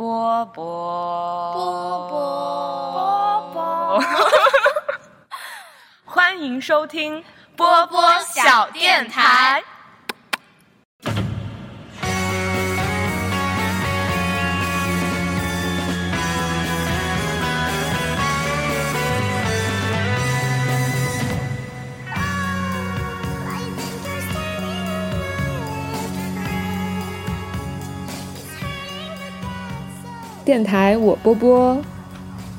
波波。波波。波波，欢迎收听波波小电台。电台我波波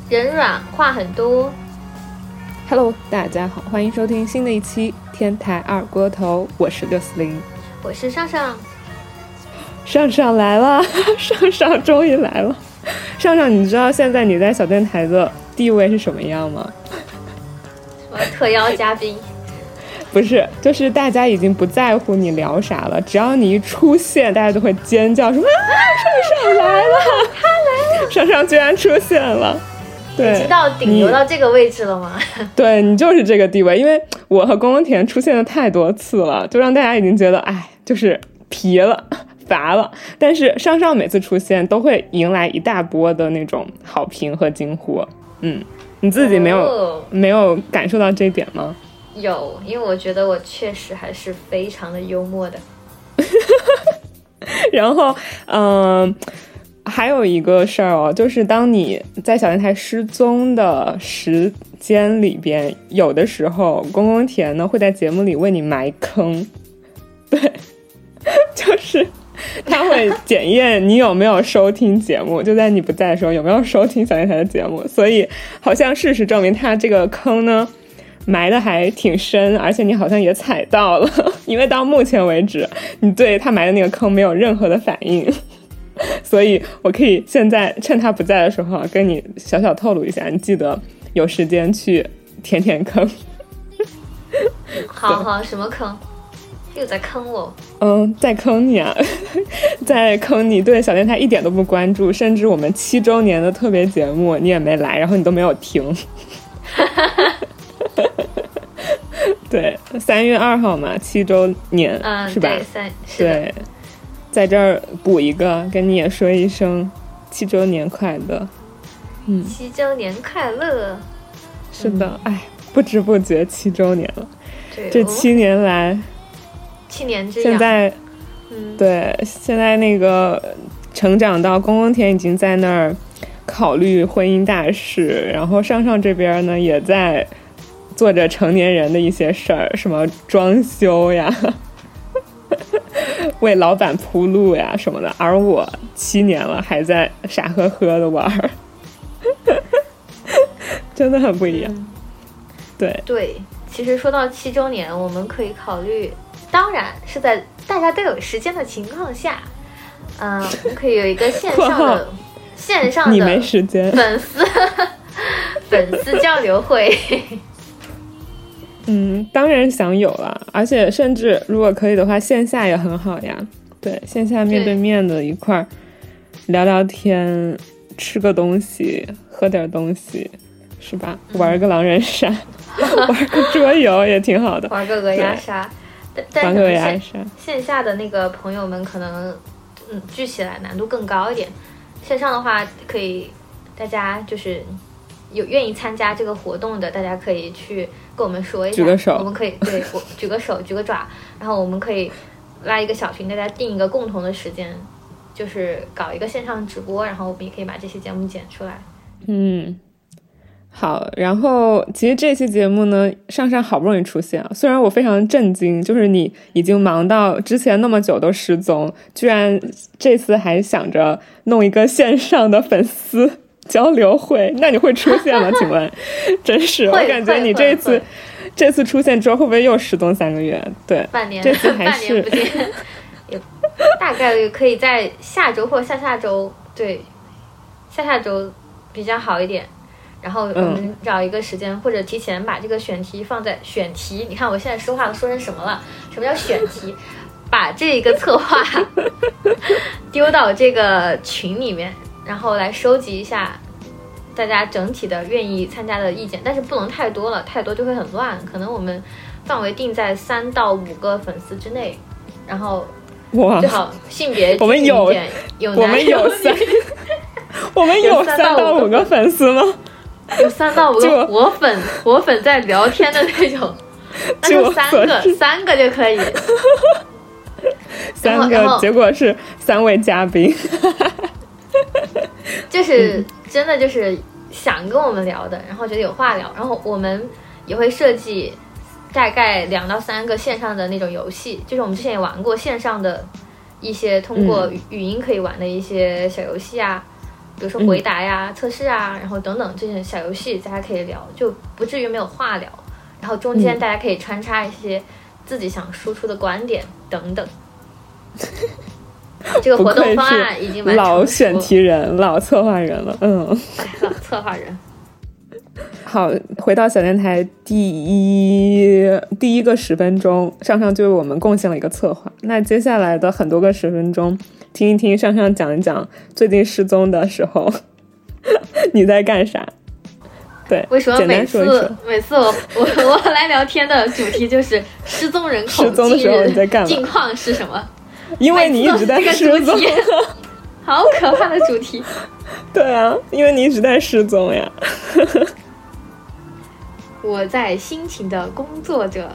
人软话很多。，Hello，大家好，欢迎收听新的一期天台二锅头，我是六四零，我是上上，上上来了，上上终于来了，上上，你知道现在你在小电台的地位是什么样吗？我特邀嘉宾，不是，就是大家已经不在乎你聊啥了，只要你一出现，大家都会尖叫说啊，上上来了，他来了，上上居然出现了。对，已经到顶流到这个位置了吗？对你就是这个地位，因为我和宫宫田出现的太多次了，就让大家已经觉得，哎，就是疲了、乏了。但是上上每次出现都会迎来一大波的那种好评和惊呼。嗯，你自己没有、哦没有感受到这一点吗？有，因为我觉得我确实还是非常的幽默的。然后，嗯、还有一个事儿哦，就是当你在小电台失踪的时间里边，有的时候公公田呢会在节目里为你埋坑，对，就是他会检验你有没有收听节目，就在你不在的时候有没有收听小电台的节目，所以好像事实证明他这个坑呢。埋的还挺深，而且你好像也踩到了，因为到目前为止，你对他埋的那个坑没有任何的反应，所以我可以现在趁他不在的时候啊跟你小小透露一下，你记得有时间去填填坑。好好，什么坑？又在坑我？嗯，在坑你啊，在坑你对小电台一点都不关注，甚至我们七周年的特别节目你也没来，然后你都没有听。对，三月二号嘛，七周年、嗯，是吧？对，三是。对，在这儿补一个，跟你也说一声七周年快乐。嗯，七周年快乐！是的，哎、不知不觉七周年了。对，这七年来，七年之痒。现在嗯，对现在那个成长到公公田已经在那儿考虑婚姻大事，然后上上这边呢也在做着成年人的一些事儿，什么装修呀。为老板铺路呀什么的，而我七年了还在傻呵呵的玩儿，真的很不一样。嗯对，对，其实说到七周年，我们可以考虑，当然是在大家都有时间的情况下，嗯、我们可以有一个线上的 线上你没的时间。粉丝 粉丝交流会。嗯，当然想有了，而且甚至如果可以的话，线下也很好呀。对，线下面对对面的一块儿聊聊天，吃个东西，喝点东西，是吧？玩个狼人杀，玩个桌游也挺好的。玩个鹅鸭杀，但但玩个鸭杀，线下的那个朋友们可能嗯聚起来难度更高一点，线上的话可以大家就是有愿意参加这个活动的，大家可以去跟我们说一下，举个手我们可以对我举个手举个爪，然后我们可以拉一个小群，大家定一个共同的时间。就是搞一个线上直播，然后我们也可以把这些节目剪出来。嗯，好。然后其实这期节目呢，上上好不容易出现啊，虽然我非常震惊，就是你已经忙到之前那么久都失踪，居然这次还想着弄一个线上的粉丝交流会，那你会出现吗？请问，真是 我感觉你这次这次出现之后，会不会又失踪三个月？对，半年，这次还半是年不见，也大概率可以在下周或下下周，对，下下周比较好一点。然后我嗯们找一个时间，或者提前把这个选题放在选题。你看我现在说话都说成什么了？什么叫选题？把这一个策划 丢到这个群里面，然后来收集一下大家整体的愿意参加的意见，但是不能太多了，太多就会很乱。可能我们范围定在三到五个粉丝之内，然后哇最，好性别我们有有男 我们有有三女，我们有三三到五五个粉丝吗？有三到五就个活粉，活粉在聊天的那种，那就三个，三个就可以。三个，结果是三位嘉宾。就是真的就是想跟我们聊的，然后觉得有话聊，然后我们也会设计大概两到三个线上的那种游戏，就是我们之前也玩过线上的一些通过语语音可以玩的一些小游戏啊，比如说回答呀、测试啊，然后等等这些小游戏，大家可以聊，就不至于没有话聊。然后中间嗯大家可以穿插一些自己想输出的观点等等。这个活动方案已经完成老选题人、老策划人了。嗯，策划人。好，回到小电台第一第一个十分钟，上上就为我们贡献了一个策划。那接下来的很多个十分钟，听一听上上讲一讲最近失踪的时候 你在干啥？对，为什么简每次单说一说。每次我我我来聊天的主题就是失踪人口失踪的时候你在干嘛近况是什么？因为你一直在 失踪 好可怕的主题！对啊，因为你一直在失踪呀。我在辛勤的工作着，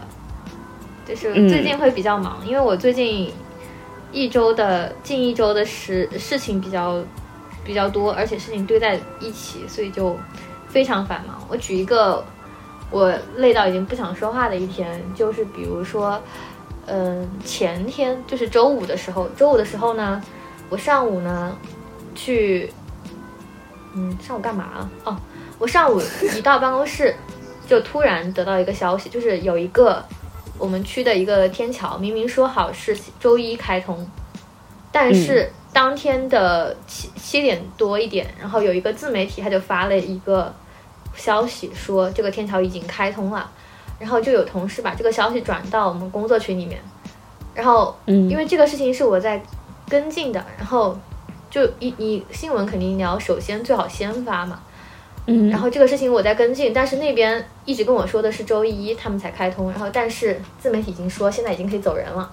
就是嗯最近会比较忙，因为我最近一周的近一周的事事情比较比较多，而且事情堆在一起，所以就非常繁忙。我举一个我累到已经不想说话的一天，就是比如说，嗯、前天就是周五的时候，周五的时候呢，我上午呢去，嗯，上午干嘛啊？哦，我上午一到办公室。就突然得到一个消息，就是有一个我们区的一个天桥，明明说好是周一开通，但是当天的七七点多一点，然后有一个自媒体他就发了一个消息说这个天桥已经开通了，然后就有同事把这个消息转到我们工作群里面，然后嗯，因为这个事情是我在跟进的，然后就一你新闻肯定你要首先最好先发嘛，嗯，然后这个事情我在跟进，但是那边一直跟我说的是周一他们才开通，然后但是自媒体已经说现在已经可以走人了，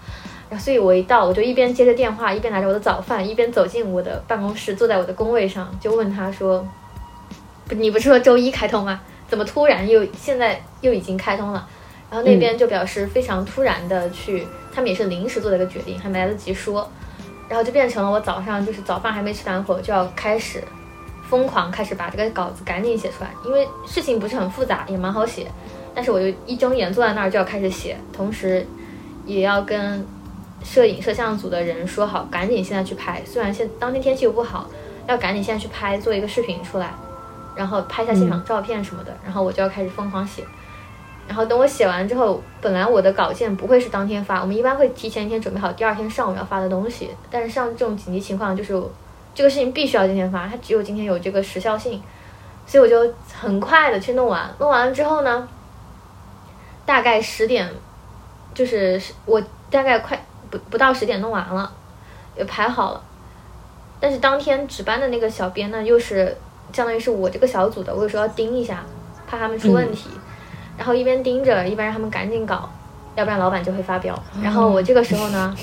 然后所以我一到我就一边接着电话，一边拿着我的早饭，一边走进我的办公室，坐在我的工位上，就问他说：“不，你不是说周一开通吗？怎么突然又现在又已经开通了？”然后那边就表示非常突然的去，他们也是临时做的一个决定，还没来得及说，然后就变成了我早上就是早饭还没吃完会儿就要开始疯狂开始把这个稿子赶紧写出来，因为事情不是很复杂，也蛮好写，但是我就一睁眼坐在那儿就要开始写，同时也要跟摄影摄像组的人说好，赶紧现在去拍。虽然现当天天气又不好，要赶紧现在去拍，做一个视频出来，然后拍下现场照片什么的，然后我就要开始疯狂写。然后等我写完之后，本来我的稿件不会是当天发，我们一般会提前一天准备好第二天上午要发的东西。但是像这种紧急情况，就是这个事情必须要今天发，它只有今天有这个时效性，所以我就很快的去弄完。弄完了之后呢，大概十点，就是我大概快不不到十点弄完了，也排好了。但是当天值班的那个小编呢，又是相当于是我这个小组的，我有时候要盯一下，怕他们出问题。然后一边盯着，一边让他们赶紧搞，要不然老板就会发飙。然后我这个时候呢，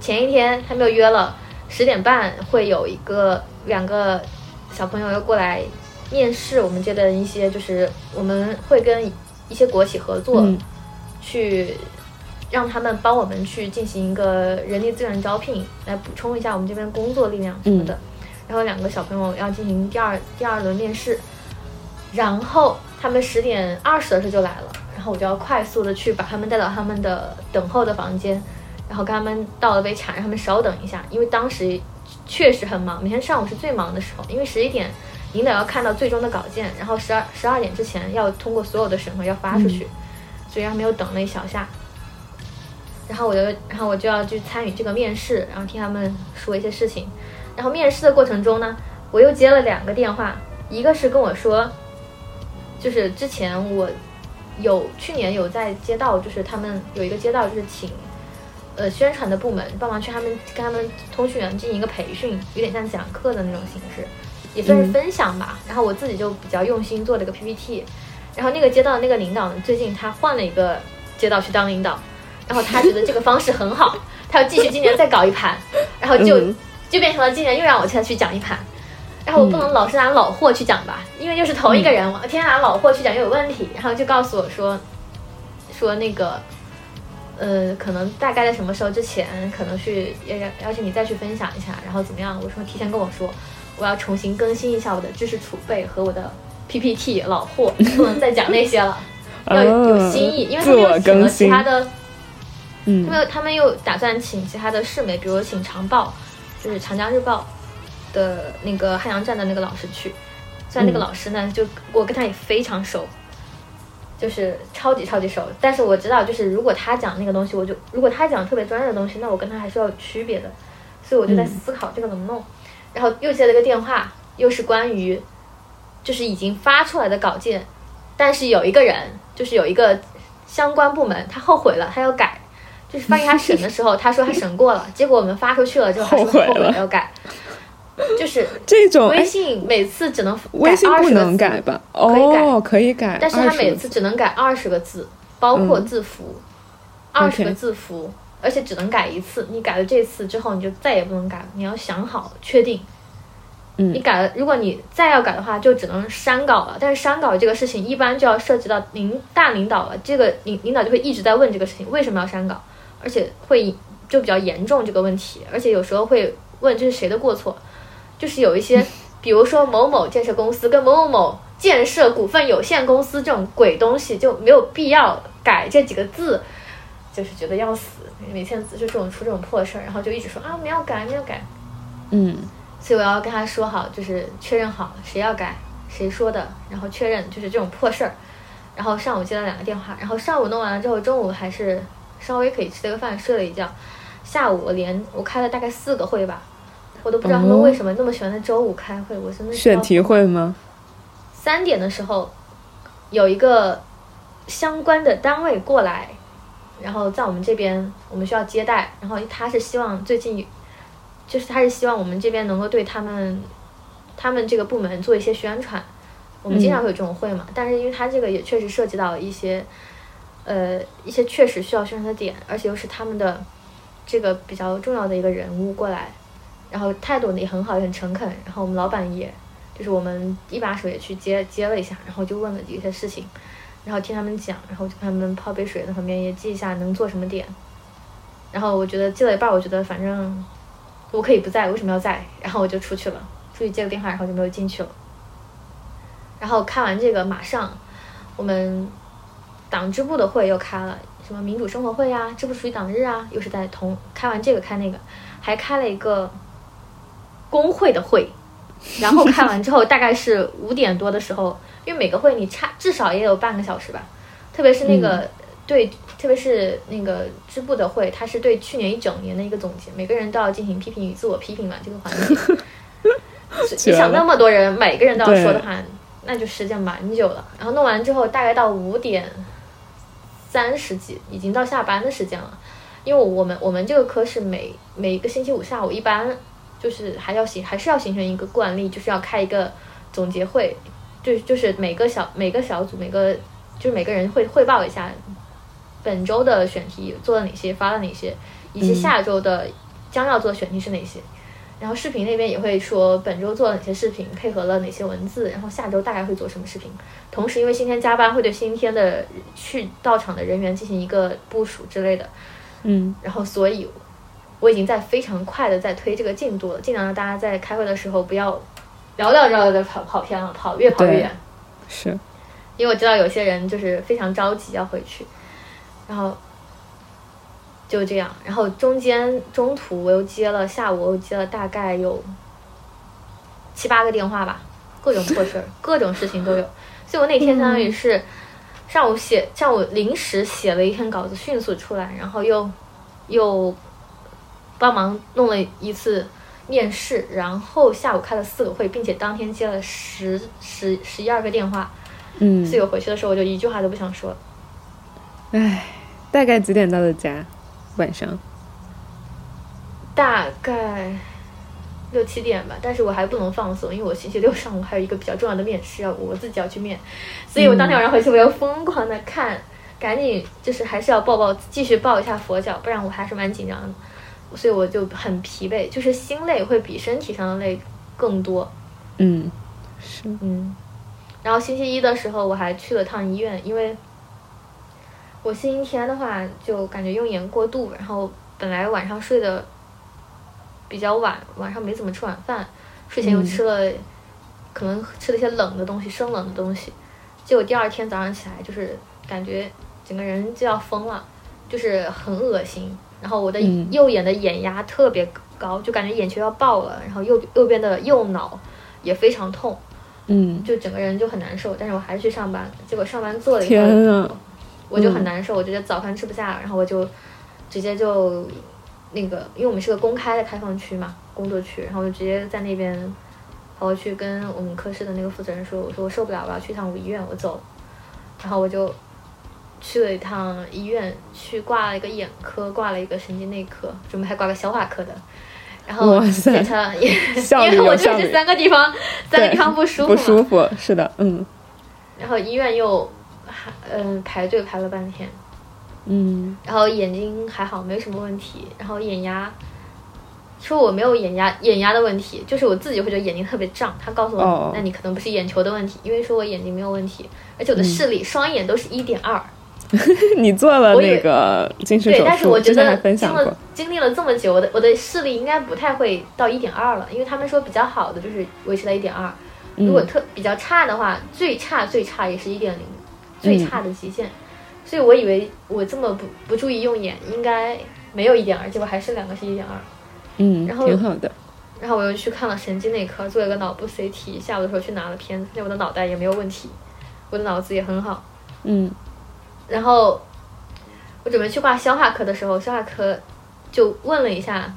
前一天他们又约了十点半会有一个两个小朋友要过来面试我们这边一些，就是我们会跟一些国企合作，嗯去让他们帮我们去进行一个人力资源招聘，来补充一下我们这边工作力量什么的。然后两个小朋友要进行第二第二轮面试，然后他们十点二十的时候就来了，然后我就要快速的去把他们带到他们的等候的房间，然后跟他们倒了杯茶，让他们稍等一下，因为当时确实很忙，每天上午是最忙的时候，因为十一点领导要看到最终的稿件，然后十二十二点之前要通过所有的审核要发出去，所以让他们又等了一小下。然后我就，然后我就要去参与这个面试，然后听他们说一些事情。然后面试的过程中呢，我又接了两个电话，一个是跟我说，就是之前我有去年有在街道，就是他们有一个街道，就是请呃宣传的部门帮忙去他们跟他们通讯员进行一个培训，有点像讲课的那种形式，也算是分享吧。然后我自己就比较用心做了个 PPT，然后那个街道的那个领导呢，最近他换了一个街道去当领导，然后他觉得这个方式很好，他要继续今年再搞一盘，然后就。嗯就变成了今年又让我再去讲一盘，然后我不能老是拿老货去讲吧，因为又是同一个人，我天天拿老货去讲又有问题。然后就告诉我说，说那个，呃，可能大概在什么时候之前，可能去邀邀请你再去分享一下，然后怎么样？我说提前跟我说，我要重新更新一下我的知识储备和我的 PPT 老货，不能再讲那些了，要有新意，因为他们又请了其他的，嗯，因为他们又打算请其他的市媒，比如请长报，就是长江日报。的那个汉阳站的那个老师去，虽然那个老师呢，就我跟他也非常熟，就是超级超级熟，但是我知道，就是如果他讲那个东西，我就如果他讲特别专业的东西，那我跟他还是要有区别的，所以我就在思考这个怎么弄。然后又接了个电话，又是关于就是已经发出来的稿件，但是有一个人，就是有一个相关部门，他后悔了，他要改，就是发给他审的时候，他说他审过了，结果我们发出去了之后，他说后悔了要改。就是 这种微信每次只能微信不能改吧？哦，可以改，但是他每次只能改二十个字，包括字符，二十个字符，而且只能改一次。你改了这次之后，你就再也不能改了。你要想好确定。嗯，你改了，如果你再要改的话，就只能删稿了。但是删稿这个事情一般就要涉及到领大领导了，这个领领导就会一直在问这个事情为什么要删稿，而且会就比较严重这个问题，而且有时候会问这是谁的过错。就是有一些，比如说某某建设公司跟某某某建设股份有限公司这种鬼东西，就没有必要改这几个字，就是觉得要死。每天就这种出这种破事儿，然后就一直说啊，没有改，没有改。嗯，所以我要跟他说好，就是确认好谁要改，谁说的，然后确认就是这种破事儿。然后上午接了两个电话，然后上午弄完了之后，中午还是稍微可以吃了个饭，睡了一觉。下午我连我开了大概四个会吧。我都不知道他们为什么那么喜欢在周五开会，我真的选题会吗？三点的时候有一个相关的单位过来，然后在我们这边我们需要接待，然后他是希望最近就是他是希望我们这边能够对他们他们这个部门做一些宣传。我们经常会有这种会嘛，但是因为他这个也确实涉及到一些呃一些确实需要宣传的点，而且又是他们的这个比较重要的一个人物过来。然后态度呢也很好，也很诚恳。然后我们老板也，就是我们一把手也去接接了一下，然后就问了一些事情，然后听他们讲，然后就他们泡杯水，在旁边也记一下能做什么点。然后我觉得记了一半，我觉得反正我可以不在，为什么要在？然后我就出去了，出去接个电话，然后就没有进去了。然后开完这个，马上我们党支部的会又开了，什么民主生活会呀，支部属于党日啊，又是在同开完这个开那个，还开了一个。工会的会，然后开完之后大概是五点多的时候，因为每个会你差至少也有半个小时吧，特别是那个对，特别是那个支部的会，它是对去年一整年的一个总结，每个人都要进行批评与自我批评嘛，这个环节。你想那么多人，每个人都要说的话，那就时间蛮久了。然后弄完之后，大概到五点三十几，已经到下班的时间了，因为我们我们这个科是每每一个星期五下午一般。就是还要形，还是要形成一个惯例，就是要开一个总结会，就就是每个小每个小组每个就是每个人会汇报一下本周的选题做了哪些，发了哪些，以及下周的将要做的选题是哪些。然后视频那边也会说本周做了哪些视频，配合了哪些文字，然后下周大概会做什么视频。同时，因为今天加班，会对今天的去到场的人员进行一个部署之类的。嗯，然后所以。我已经在非常快的在推这个进度了，尽量让大家在开会的时候不要聊聊着的跑跑偏了，跑越跑越远。是，因为我知道有些人就是非常着急要回去，然后就这样，然后中间中途我又接了，下午我又接了大概有七八个电话吧，各种破事儿，各种事情都有，所以我那天相当于是上午写，上午临时写了一篇稿子，迅速出来，然后又又。帮忙弄了一次面试，然后下午开了四个会，并且当天接了十十十一二个电话。嗯，所以我回去的时候我就一句话都不想说。唉，大概几点到的家？晚上？大概六七点吧，但是我还不能放松，因为我星期六上午还有一个比较重要的面试要我自己要去面，所以我当天晚上回去我要疯狂的看，赶紧就是还是要抱抱继续抱一下佛脚，不然我还是蛮紧张的。所以我就很疲惫，就是心累会比身体上的累更多。嗯，是，嗯，然后星期一的时候我还去了趟医院，因为我星期天的话就感觉用眼过度，然后本来晚上睡的比较晚，晚上没怎么吃晚饭，睡前又嗯。吃了、可能吃了一些冷的东西，生冷的东西，结果第二天早上起来就是感觉整个人就要疯了，就是很恶心，然后我的嗯。右眼的眼压特别高，就感觉眼球要爆了，然后右右边的右脑也非常痛。嗯，就整个人就很难受，但是我还是去上班，结果上班做了一会天我就很难受，我觉得早饭吃不下，然后我就直接就那个，因为我们是个公开的开放区嘛，工作区，然后我就直接在那边跑过去跟我们科室的那个负责人说，我说我受不了，我要去一趟五医院，我走，然后我就去了一趟医院，去挂了一个眼科，挂了一个神经内科，准备还挂个消化科的。然后检查，因为我就是这三个地方，三个对地方不舒服不，舒服，是的，嗯。然后医院又还嗯排队排了半天，嗯然后眼睛还好，没什么问题，然后眼压。说我没有眼压眼压的问题，就是我自己会觉得眼睛特别胀。他告诉我，哦那你可能不是眼球的问题，因为说我眼睛没有问题，而且我的视力、双眼都是一点二。你做了那个近视对，手术，但是我觉得经了分享过，经历了这么久，我的我的视力应该不太会到一点二了，因为他们说比较好的就是维持在一点二，如果嗯特比较差的话，最差最差也是一点零，嗯最差的极限。所以我以为我这么不不注意用眼，应该没有一点二，结果还是两个是一点二。嗯，然后挺好的，然后我又去看了神经内科，做了个脑部 CT，下午的时候去拿了片子，那我的脑袋也没有问题，我的脑子也很好。嗯然后我准备去挂消化科的时候，消化科就问了一下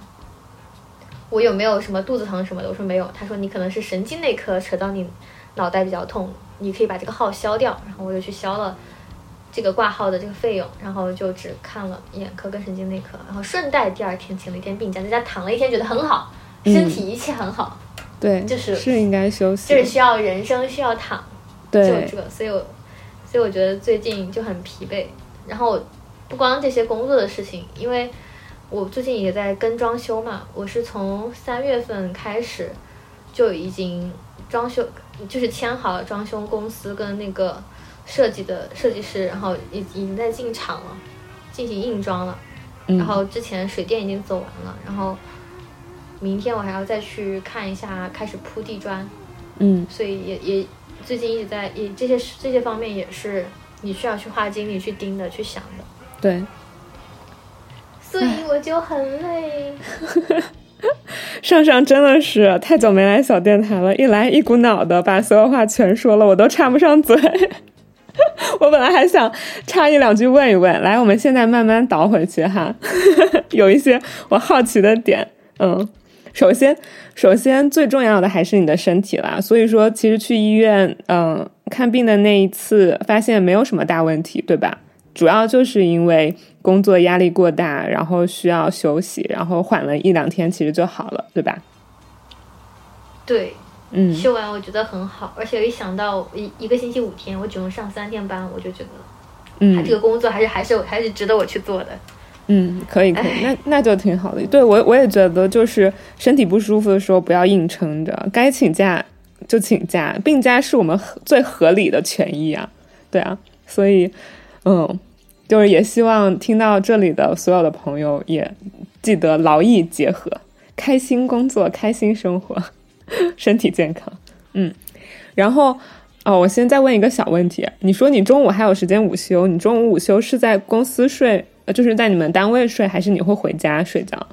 我有没有什么肚子疼什么的，我说没有，他说你可能是神经内科扯到你脑袋比较痛，你可以把这个号消掉，然后我就去消了。这个挂号的这个费用，然后就只看了眼科跟神经内科，然后顺带第二天请了一天病假，在家躺了一天，觉得很好，身体一切很好，对，就是是应该休息，就是需要人生需要躺，就这个，所以我，所以我觉得最近就很疲惫。然后不光这些工作的事情，因为我最近也在跟装修嘛，我是从三月份开始就已经装修，就是签好了装修公司跟那个设计的设计师，然后已已经在进场了，进行硬装了。嗯然后之前水电已经走完了，然后明天我还要再去看一下，开始铺地砖。嗯所以也也最近一直在也这些这些方面也是你需要去花精力去盯的去想的，对，所以我就很累。上上真的是太久没来小电台了，一来一股脑的把所有话全说了，我都插不上嘴。我本来还想插一两句问一问，来，我们现在慢慢倒回去哈，有一些我好奇的点，嗯，首先，首先最重要的还是你的身体啦，所以说其实去医院，嗯，看病的那一次发现没有什么大问题，对吧？主要就是因为工作压力过大，然后需要休息，然后缓了一两天，其实就好了，对吧？对，嗯休完我觉得很好，而且一想到一一个星期五天，我只用上三天班，我就觉得，嗯这个工作还是还是还是值得我去做的。嗯，可以可以，那那就挺好的。对我我也觉得，就是身体不舒服的时候不要硬撑着，该请假就请假，病假是我们合最合理的权益啊，对啊，所以嗯，就是也希望听到这里的所有的朋友也记得劳逸结合，开心工作，开心生活，身体健康，嗯，然后。哦，我先再问一个小问题，你说你中午还有时间午休，你中午午休是在公司睡，呃，就是在你们单位睡，还是你会回家睡觉？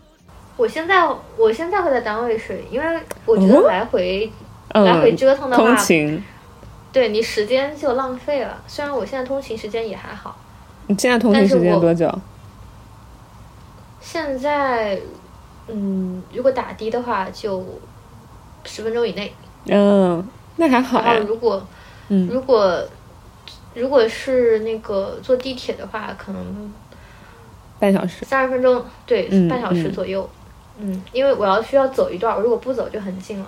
我现在我现在会在单位睡，因为我觉得哦来回、嗯，来回折腾的话通，勤，对你时间就浪费了。虽然我现在通勤时间也还好，你现在通勤时间多久？现在，嗯，如果打的的话，就十分钟以内。嗯，那还好呀然后。如果嗯如果如果是那个坐地铁的话，可能半小时。三十分钟，对，嗯半小时嗯左右。嗯，因为我要需要走一段，如果不走就很近了，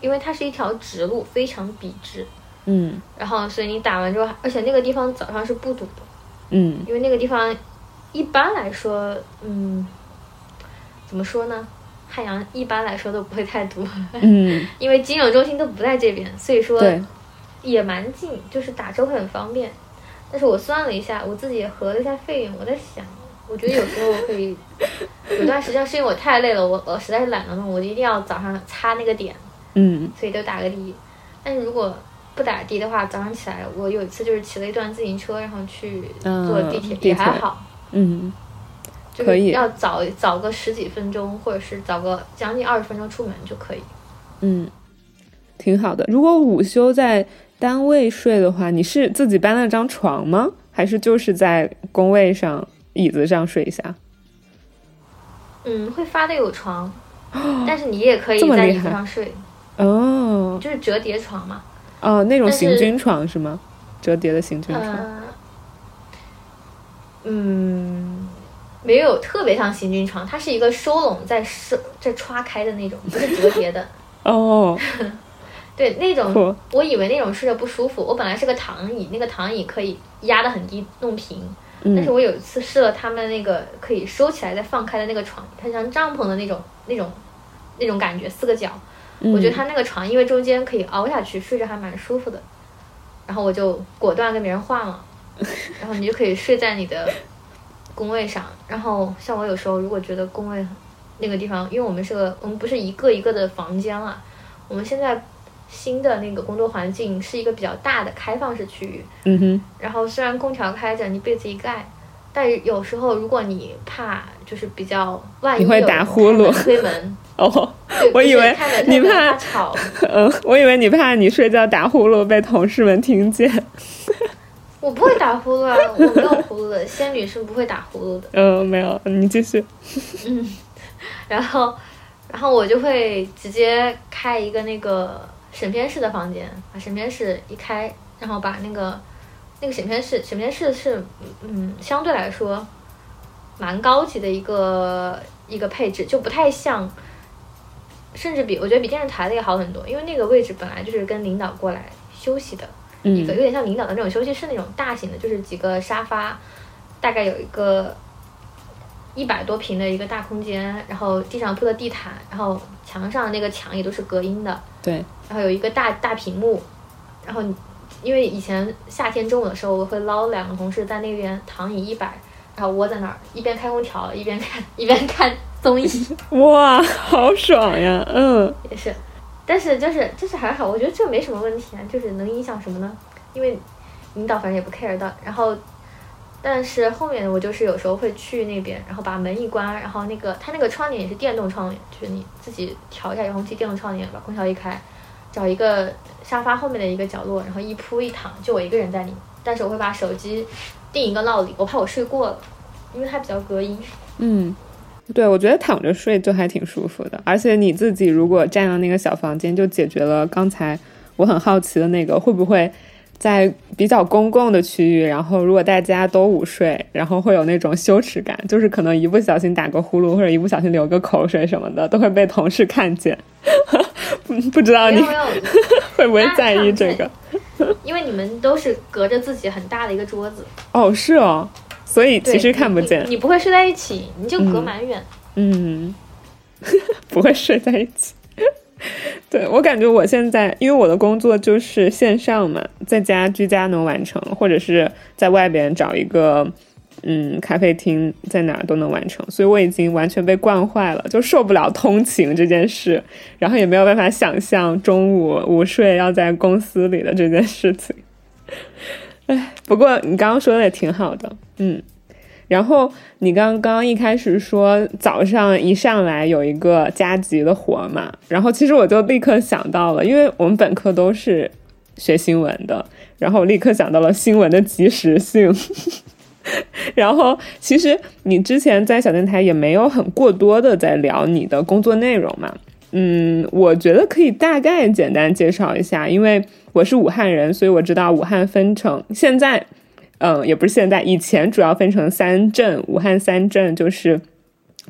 因为它是一条直路，非常笔直。嗯然后，所以你打完之后，而且那个地方早上是不堵的，嗯。因为那个地方一般来说，嗯，怎么说呢，汉阳一般来说都不会太堵，嗯，因为金融中心都不在这边，所以说对，也蛮近，就是打车会很方便。但是我算了一下，我自己也核了一下费用，我在想，我觉得有时候可以，有段时间是因为我太累了，我我实在是懒得弄，我就一定要早上擦那个点，嗯。所以就打个的。但是如果不打的的话，早上起来我有一次就是骑了一段自行车，然后去嗯坐地铁，地也还好。嗯，就是可以要早早个十几分钟，或者是早个将近二十分钟出门就可以。嗯，挺好的。如果午休在单位睡的话，你是自己搬了张床吗？还是就是在工位上椅子上睡一下？嗯，会发的有床，但是你也可以在椅子上睡，哦就是折叠床嘛。哦，那种行军床是吗？折叠的行军床。呃，嗯，没有特别像行军床，它是一个收拢再收再歘开的那种，不是折叠的。哦，对，那种 我以为那种睡着不舒服。我本来是个躺椅，那个躺椅可以压得很低，弄平。但是嗯我有一次试了他们那个可以收起来再放开的那个床，它像帐篷的那种那种那种感觉，四个角。我觉得他那个床因为中间可以凹下去，睡着还蛮舒服的。然后我就果断跟别人换了，然后你就可以睡在你的工位上。然后像我有时候如果觉得工位那个地方，因为我们是个我们不是一个一个的房间了，我们现在新的那个工作环境是一个比较大的开放式区域。嗯哼，然后虽然空调开着，你被子一盖，但有时候如果你怕就是比较万一你会有打呼噜推门，哦，我以为你怕怕吵，嗯，我以为你怕你睡觉打呼噜被同事们听见。我不会打呼噜啊，我没有呼噜的，仙女是不会打呼噜的。嗯，没有，你继续。嗯然后，然后我就会直接开一个那个审片室的房间，把审片室一开，然后把那个那个审片室，审片室是嗯相对来说蛮高级的一个一个配置，就不太像，甚至比我觉得比电视台的也好很多，因为那个位置本来就是跟领导过来休息的一个，嗯有点像领导的那种休息室那种大型的，就是几个沙发，大概有一个一百多平的一个大空间，然后地上铺的地毯，然后墙上那个墙也都是隔音的，对，然后有一个大大屏幕，然后因为以前夏天中午的时候，我会捞两个同事在那边躺椅一摆，然后窝在那儿一边开空调一边看 一边看综艺，哇，好爽呀！嗯也是，但是就是就是还好，我觉得这没什么问题啊，就是能影响什么呢？因为领导反正也不 care 的，然后。但是后面我就是有时候会去那边，然后把门一关，然后那个它那个窗帘也是电动窗帘，就是你自己调一下遥控器电动窗帘，把空调一开，找一个沙发后面的一个角落，然后一铺一躺，就我一个人在里面。但是我会把手机定一个闹铃，我怕我睡过了，因为它比较隔音。嗯，对，我觉得躺着睡就还挺舒服的，而且你自己如果占了那个小房间，就解决了刚才我很好奇的那个会不会。在比较公共的区域，然后如果大家都午睡，然后会有那种羞耻感，就是可能一不小心打个呼噜或者一不小心流个口水什么的，都会被同事看见。不 不知道你 会不会在意这个？因为你们都是隔着自己很大的一个桌子，哦，是哦，所以其实看不见你。你不会睡在一起，你就隔蛮远。嗯，不会睡在一起。对我感觉我现在，因为我的工作就是线上嘛，在家居家能完成，或者是在外边找一个嗯咖啡厅，在哪儿都能完成，所以我已经完全被惯坏了，就受不了通勤这件事，然后也没有办法想象中午午睡要在公司里的这件事情。不过你刚刚说的也挺好的，嗯。然后你刚刚一开始说早上一上来有一个加急的活嘛，然后其实我就立刻想到了，因为我们本科都是学新闻的，然后立刻想到了新闻的及时性。然后其实你之前在小电台也没有很过多的在聊你的工作内容嘛，嗯，我觉得可以大概简单介绍一下，因为我是武汉人，所以我知道武汉分成现在。嗯，也不是现在，以前主要分成三镇，武汉三镇就是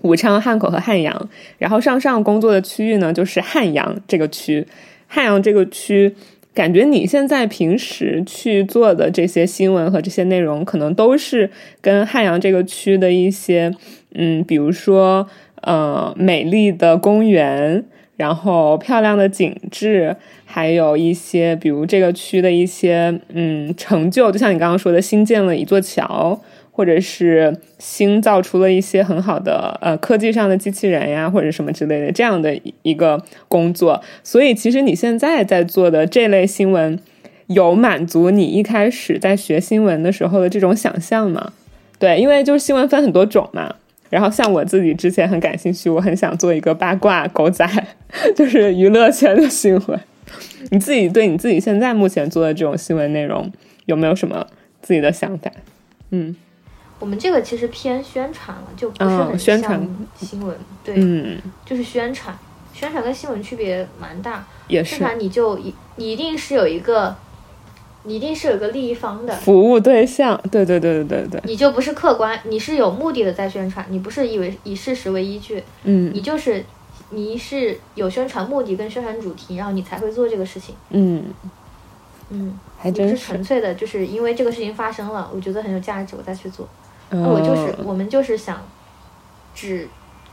武昌、汉口和汉阳。然后上上工作的区域呢，就是汉阳这个区。汉阳这个区，感觉你现在平时去做的这些新闻和这些内容，可能都是跟汉阳这个区的一些，嗯，比如说呃美丽的公园，然后漂亮的景致，还有一些比如这个区的一些嗯成就，就像你刚刚说的，新建了一座桥。或者是新造出了一些很好的呃科技上的机器人呀，或者什么之类的这样的一个工作，所以其实你现在在做的这类新闻，有满足你一开始在学新闻的时候的这种想象吗？对，因为就是新闻分很多种嘛。然后像我自己之前很感兴趣，我很想做一个八卦狗仔，就是娱乐圈的新闻。你自己对你自己现在目前做的这种新闻内容有没有什么自己的想法？嗯。我们这个其实偏宣传了，就不是很像新闻，对，嗯，就是宣传，宣传跟新闻区别蛮大。也是，宣传你就一，你一定是有一个，你一定是有个利益方的。服务对象，对对对对对。对，你就不是客观，你是有目的的在宣传，你不是以为以事实为依据，嗯，你就是你是有宣传目的跟宣传主题，然后你才会做这个事情，嗯。嗯，还真是。纯粹的，就是因为这个事情发生了，我觉得很有价值，我再去做。我就是我们就是想，只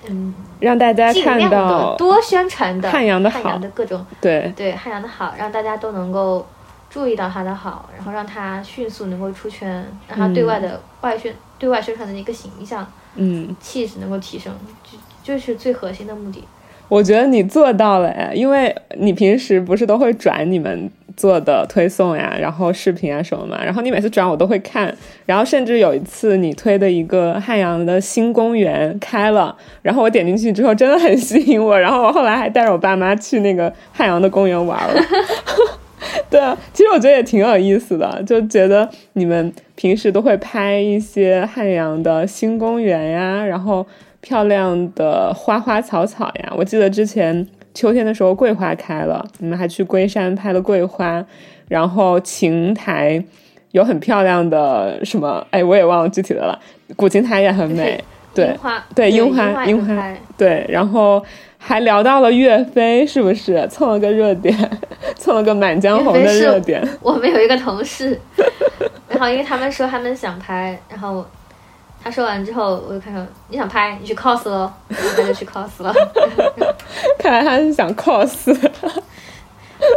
嗯让大家看到多宣传的汉阳的好。的各种对。对汉阳的好，让大家都能够注意到他的好，然后让他迅速能够出圈，让他对外的外宣对外宣传的一个形象嗯气质能够提升，就就是最核心的目的。我觉得你做到了哎，因为你平时不是都会转你们。做的推送呀，然后视频啊什么嘛，然后你每次转我都会看，然后甚至有一次你推的一个汉阳的新公园开了，然后我点进去之后真的很吸引我，然后我后来还带着我爸妈去那个汉阳的公园玩了。对啊，其实我觉得也挺有意思的，就觉得你们平时都会拍一些汉阳的新公园呀，然后漂亮的花花草草呀，我记得之前。秋天的时候，桂花开了，你们还去龟山拍了桂花，然后琴台有很漂亮的什么？哎，我也忘了具体的了。古琴台也很美，对对，樱花樱花对，然后还聊到了岳飞，是不是蹭了个热点，蹭了个满江红的热点？我们有一个同事，然后因为他们说他们想拍，然后。他说完之后，我就看到你想拍，你去 cos 喽，然后他就去 cos 了。看来他是想 cos。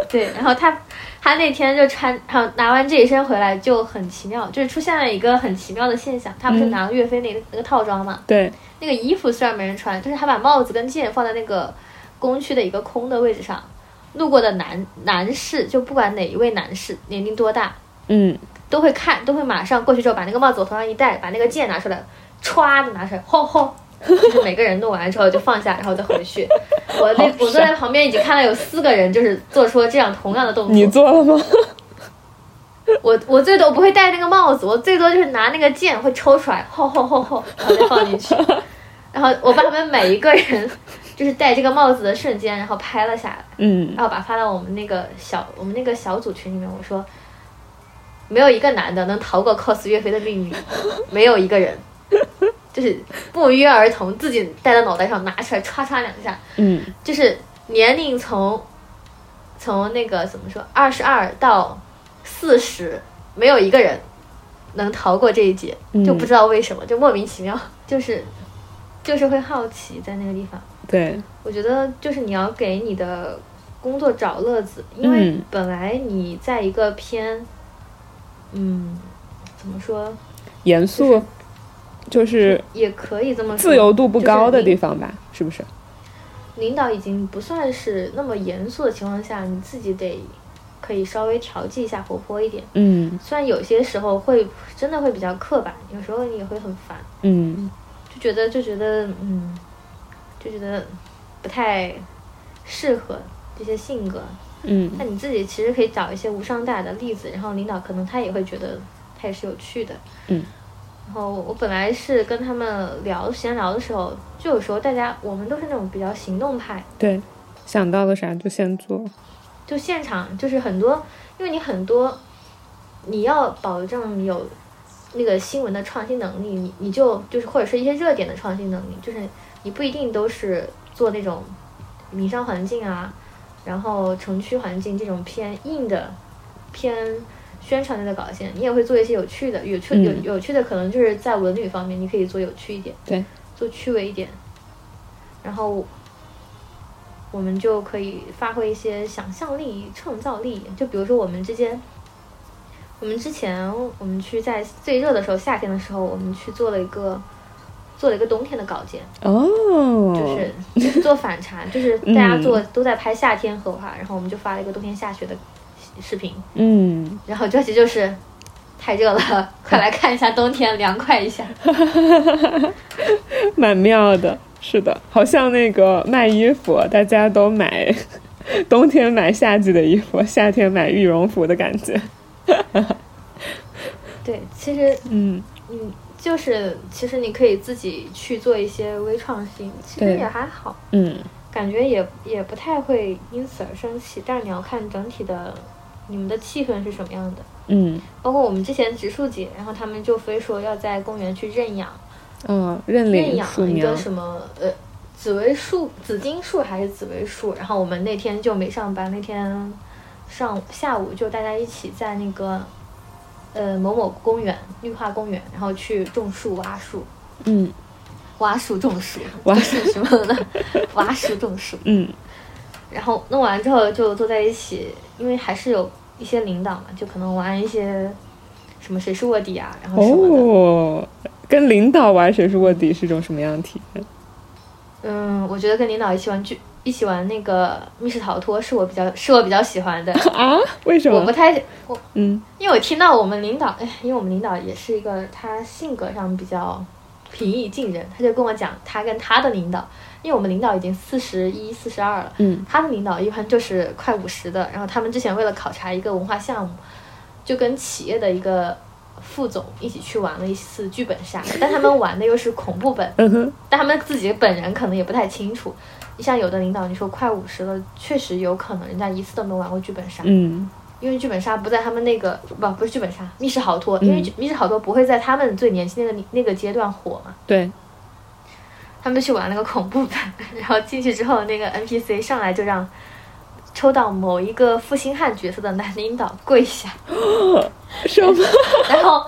对，然后他他那天就穿，然后拿完这一身回来就很奇妙，就是出现了一个很奇妙的现象。他不是拿了岳飞那个那个套装嘛？对。那个衣服虽然没人穿，但是他把帽子跟剑放在那个工区的一个空的位置上，路过的男男士就不管哪一位男士年龄多大，嗯。都会看，都会马上过去之后把那个帽子往头上一戴，把那个剑拿出来，歘的拿出来，吼吼，就是每个人弄完之后就放下，然后再回去。我那我坐在旁边已经看到有四个人，就是做出了这样同样的动作。你做了吗？我我最多不会戴那个帽子，我最多就是拿那个剑会抽出来，吼吼吼吼，然后再放进去。然后我把他们每一个人就是戴这个帽子的瞬间，然后拍了下来，嗯，然后把发到我们那个小我们那个小组群里面，我说。没有一个男的能逃过 cos 岳飞的命运，没有一个人，就是不约而同自己戴在脑袋上拿出来歘歘两下，嗯，就是年龄从从那个怎么说二十二到四十，没有一个人能逃过这一劫，就不知道为什么，就莫名其妙，就是就是会好奇在那个地方。对，我觉得就是你要给你的工作找乐子，因为本来你在一个偏。嗯，怎么说？严肃，就是也可以这么说。自由度不高的地方吧，是不是？领导已经不算是那么严肃的情况下，你自己得可以稍微调剂一下，活泼一点。嗯。虽然有些时候会真的会比较刻板，有时候你也会很烦。嗯。就觉得就觉得嗯，就觉得不太适合这些性格。嗯，那你自己其实可以找一些无伤大雅的例子，然后领导可能他也会觉得他也是有趣的。嗯，然后我本来是跟他们聊闲聊的时候，就有时候大家我们都是那种比较行动派。对，想到了啥就先做。就现场就是很多，因为你很多你要保证有那个新闻的创新能力，你你就就是或者是一些热点的创新能力，就是你不一定都是做那种民商环境啊。然后城区环境这种偏硬的、偏宣传类的稿件，你也会做一些有趣的、有趣有有趣的，可能就是在文旅方面，你可以做有趣一点，对，做趣味一点。然后我们就可以发挥一些想象力、创造力。就比如说我们之间，我们之前我们去在最热的时候，夏天的时候，我们去做了一个做了一个冬天的稿件，哦，就是就是做反差，就是 大家做都在拍夏天荷花，然后我们就发了一个冬天下雪的视频，嗯，然后这期就是太热了，快来看一下冬天凉快一下。蛮妙的，是的，好像那个卖衣服，大家都买 冬天买夏季的衣服，夏天买羽绒服的感觉。对，其实嗯，嗯，就是其实你可以自己去做一些微创新，其实也还好，嗯，感觉也也不太会因此而生气。但是你要看整体的你们的气氛是什么样的。嗯，包括我们之前植树节，然后他们就非说要在公园去认养，嗯，认认养一个，什么呃紫薇树、紫荆树还是紫薇树，然后我们那天就没上班，那天上下午就大家一起在那个呃某某公园绿化公园，然后去种树、挖树、嗯。挖树种树，挖。树什么的？挖树种树，嗯。然后弄完之后就坐在一起，因为还是有一些领导嘛，就可能玩一些什么谁是卧底啊，然后什么的。哦，跟领导玩谁是卧底是种什么样的体验？嗯，我觉得跟领导一起玩剧，一起玩那个密室逃脱是我比较是我比较喜欢的。啊？为什么？我不太我，嗯因为我听到我们领导，哎，因为我们领导也是一个他性格上比较平易近人，他就跟我讲他跟他的领导，因为我们领导已经四十一、四十二了，嗯。他的领导一般就是快五十的，然后他们之前为了考察一个文化项目，就跟企业的一个副总一起去玩了一次剧本杀，但他们玩的又是恐怖本，但他们自己本人可能也不太清楚。你像有的领导，你说快五十了，确实有可能人家一次都没玩过剧本杀，嗯。因为剧本杀不在他们那个不不是剧本杀，密室逃脱，因为密室逃脱不会在他们最年轻那个那个阶段火嘛，对，他们去玩那个恐怖版，然后进去之后，那个 NPC 上来就让抽到某一个负心汉角色的男领导跪下，什么？然后，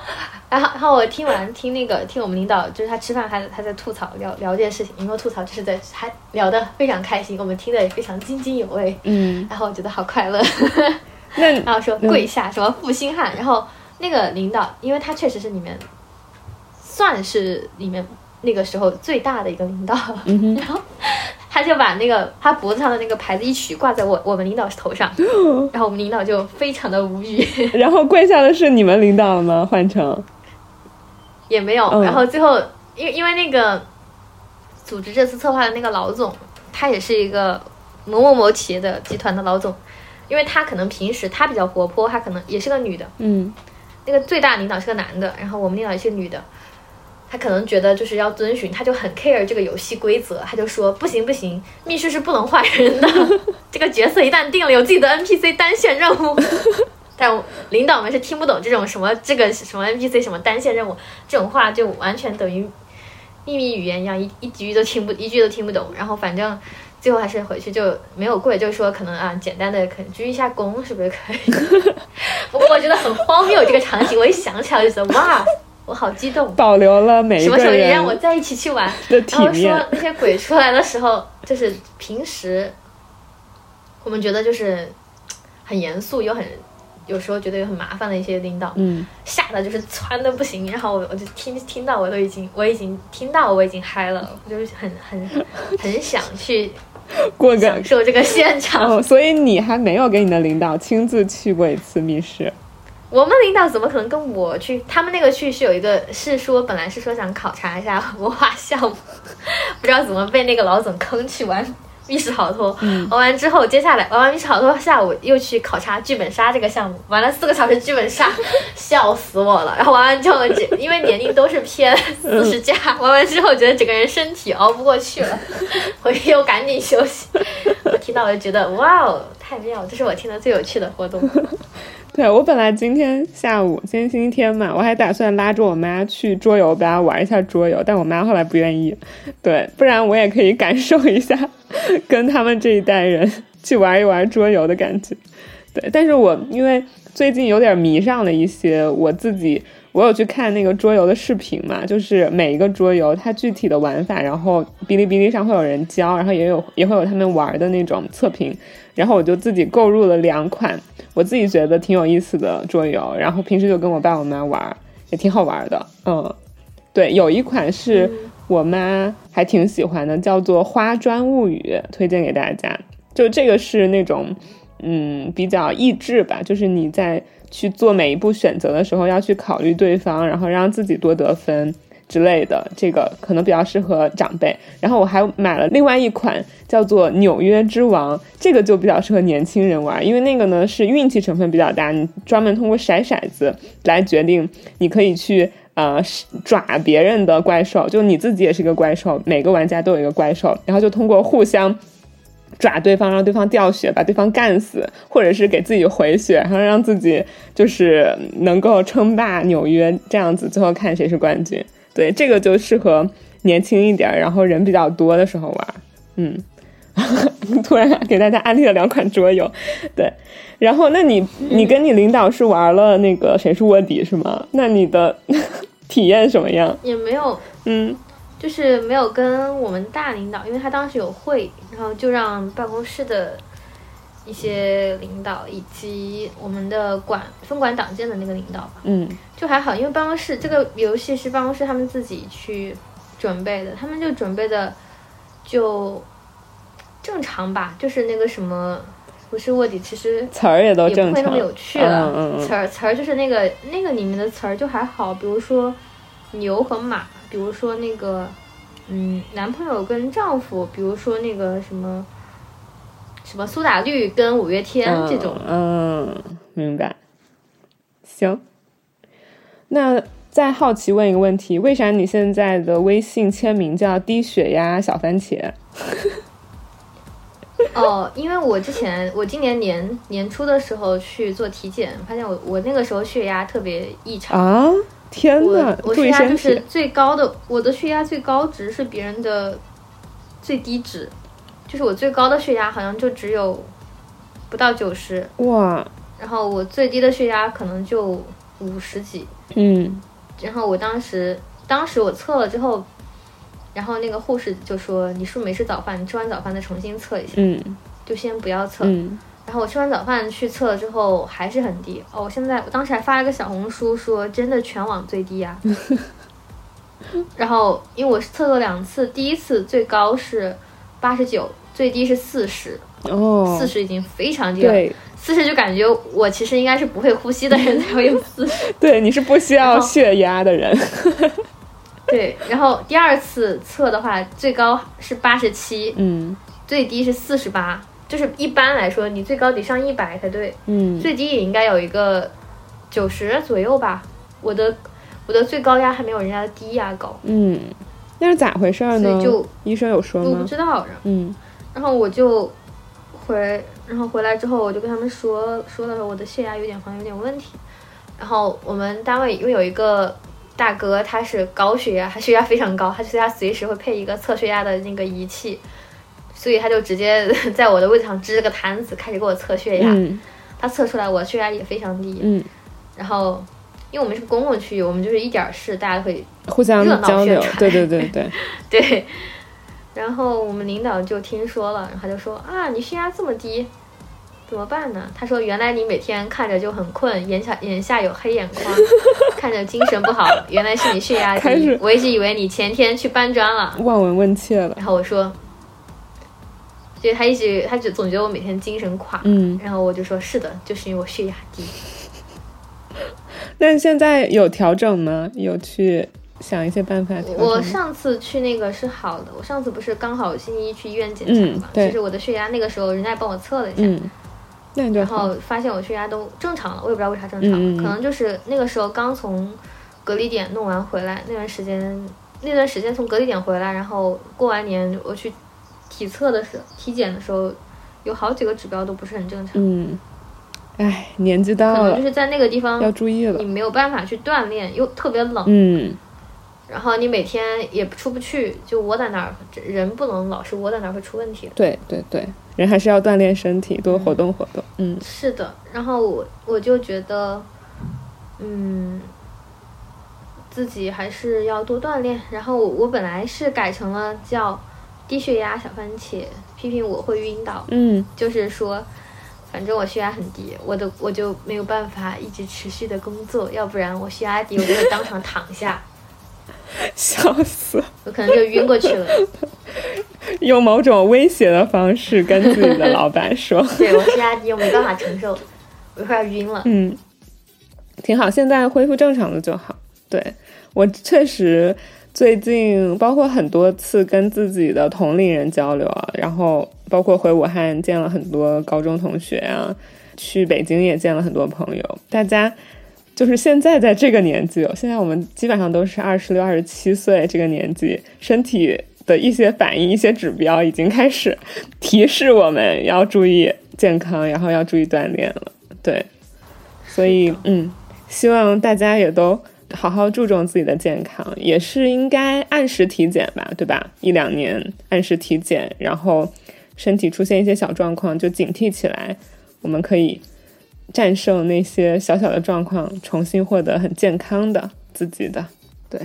然后，然后我听完听那个听我们领导，就是他吃饭还还在吐槽聊聊这件事情，有没有吐槽？就是在还聊得非常开心，我们听得也非常津津有味，嗯，然后我觉得好快乐。那然后说跪下什么负心汉，然后那个领导，因为他确实是里面算是里面那个时候最大的一个领导，嗯然后他就把那个他脖子上的那个牌子一取，挂在我我们领导头上，然后我们领导就非常的无语，然后跪下的是你们领导吗？换成？也没有，嗯。然后最后因为因为那个组织这次策划的那个老总，他也是一个某某某企业的集团的老总。因为他可能平时他比较活泼，他可能也是个女的，嗯。那个最大领导是个男的，然后我们领导也是个女的，他可能觉得就是要遵循，他就很 care 这个游戏规则，他就说不行不行，密室是不能换人的，这个角色一旦定了有自己的 NPC 单线任务，但领导们是听不懂这种什么这个什么 NPC 什么单线任务这种话，就完全等于秘密语言一样，一一句都听不一句都听不懂，然后反正。最后还是回去就没有跪，就说可能啊，简单的可能鞠一下躬，是不是可以？不过我觉得很荒谬这个场景，我一想起来就觉得哇，我好激动。保留了每一个什么时候你让我在一起去玩？的体然后说。那些鬼出来的时候，就是平时我们觉得就是很严肃又很有时候觉得又很麻烦的一些领导，嗯，吓得就是窜的不行。然后我我就听听到我都已经我已经听到我已经嗨了，我就是很很很想去过个享受这个现场。哦，所以你还没有跟你的领导亲自去过一次密室。我们领导怎么可能跟我去？他们那个去是有一个是说本来是说想考察一下文化项目，不知道怎么被那个老总坑去玩密室逃脱。玩完之后，接下来玩完密室逃脱，下午又去考察剧本杀这个项目，玩了四个小时剧本杀，笑死我了。然后玩完之后，这因为年龄都是偏四十加，玩完之后觉得整个人身体熬不过去了，回去又赶紧休息。我听到我就觉得哇哦，太妙！这是我听的最有趣的活动。对我本来今天下午，今天星期天嘛，我还打算拉着我妈去桌游吧玩一下桌游，但我妈后来不愿意。对，不然我也可以感受一下跟他们这一代人去玩一玩桌游的感觉。对，但是我因为最近有点迷上了一些我自己我有去看那个桌游的视频嘛，就是每一个桌游它具体的玩法，然后哔哩哔哩上会有人教，然后也有也会有他们玩的那种测评，然后我就自己购入了两款我自己觉得挺有意思的桌游，然后平时就跟我爸我妈玩，也挺好玩的。嗯，对，有一款是我妈还挺喜欢的，叫做《花砖物语》，推荐给大家。就这个是那种嗯比较益智吧，就是你在。去做每一步选择的时候，要去考虑对方，然后让自己多得分之类的，这个可能比较适合长辈。然后我还买了另外一款叫做《纽约之王》，这个就比较适合年轻人玩，因为那个呢是运气成分比较大，你专门通过骰骰子来决定，你可以去呃爪别人的怪兽，就你自己也是一个怪兽，每个玩家都有一个怪兽，然后就通过互相。抓对方，让对方掉血，把对方干死，或者是给自己回血，然后让自己就是能够称霸纽约这样子，最后看谁是冠军。对，这个就适合年轻一点，然后人比较多的时候玩。嗯，突然给大家安利了两款桌游。对，然后那你你跟你领导是玩了那个谁是卧底是吗？那你的 体验什么样？也没有，嗯。就是没有跟我们大领导，因为他当时有会，然后就让办公室的一些领导以及我们的管分管党建的那个领导吧，嗯，就还好，因为办公室这个游戏是办公室他们自己去准备的，他们就准备的就正常吧，就是那个什么不是卧底，其实词儿也都正常，不会那么有趣了，词儿词儿就是那个那个里面的词儿就还好，比如说牛和马。比如说那个，嗯，男朋友跟丈夫，比如说那个什么，什么苏打绿跟五月天这种，嗯，明白。行，那再好奇问一个问题，为啥你现在的微信签名叫低血压小番茄？哦，因为我之前我今年年年初的时候去做体检，发现我我那个时候血压特别异常啊。天呐，我血压就是最高的，我的血压最高值是别人的最低值，就是我最高的血压好像就只有不到九十哇，然后我最低的血压可能就五十几，嗯，然后我当时当时我测了之后，然后那个护士就说你是不是没吃早饭？你吃完早饭再重新测一下，嗯，就先不要测，嗯。然后我吃完早饭去测了之后还是很低哦，我现在我当时还发了个小红书说真的全网最低啊。然后因为我是测了两次，第一次最高是八十九，最低是四十哦，四十已经非常低了，四十就感觉我其实应该是不会呼吸的人才会有四十，对，你是不需要血压的人。对，然后第二次测的话最高是八十七，嗯，最低是四十八。就是一般来说，你最高得上一百才对，嗯，最低也应该有一个九十左右吧。我的我的最高压还没有人家的低压高，嗯，那是咋回事呢？就医生有说吗？我不知道，嗯，然后我就回，然后回来之后我就跟他们说，说了我的血压有点好像有点问题。然后我们单位因为有一个大哥他是高血压，他血压非常高，他所以他随时会配一个测血压的那个仪器。所以他就直接 在我的位置上支了个摊子，开始给我测血压。他测出来我血压也非常低。嗯。然后，因为我们是公共区域，我们就是一点事大家都会互相交流。对对对对。对。然后我们领导就听说了，然后他就说：“啊，你血压这么低，怎么办呢？”他说：“原来你每天看着就很困，眼下眼下有黑眼眶，看着精神不好，原来是你血压低。我一直以为你前天去搬砖了。”望闻问切了。然后我说。所以他一直，他就总觉得我每天精神垮，嗯，然后我就说是的，就是因为我血压低。那现在有调整吗？有去想一些办法调整？我上次去那个是好的，我上次不是刚好星期一去医院检查嘛，就是我的血压那个时候人家帮我测了一下，嗯，然后发现我血压都正常了，我也不知道为啥正常，可能就是那个时候刚从隔离点弄完回来那段时间，那段时间从隔离点回来，然后过完年我去。体测的时候，体检的时候，有好几个指标都不是很正常。嗯，哎，年纪大了，可能就是在那个地方要注意了。你没有办法去锻炼，又特别冷。嗯。然后你每天也出不去，就窝在那儿，人不能老是窝在那儿，会出问题。对对对，人还是要锻炼身体，多活动活动。嗯，是的。然后我我就觉得，嗯，自己还是要多锻炼。然后我本来是改成了叫低血压小番茄，批评我会晕倒，嗯，就是说。反正我血压很低，我的我就没有办法一直持续的工作，要不然我血压低，我就会当场躺下，笑死，我可能就晕过去了。用某种威胁的方式跟自己的老板说，对我血压低，我没办法承受，我一会儿要晕了。嗯，挺好，现在恢复正常的就好。对我确实最近包括很多次跟自己的同龄人交流啊，然后包括回武汉见了很多高中同学啊，去北京也见了很多朋友，大家就是现在在这个年纪，现在我们基本上都是二十六、二十七岁这个年纪，身体的一些反应、一些指标已经开始提示我们要注意健康，然后要注意锻炼了。对，所以嗯，希望大家也都好好注重自己的健康，也是应该按时体检吧，对吧？一两年按时体检，然后身体出现一些小状况就警惕起来，我们可以战胜那些小小的状况，重新获得很健康的自己的。对，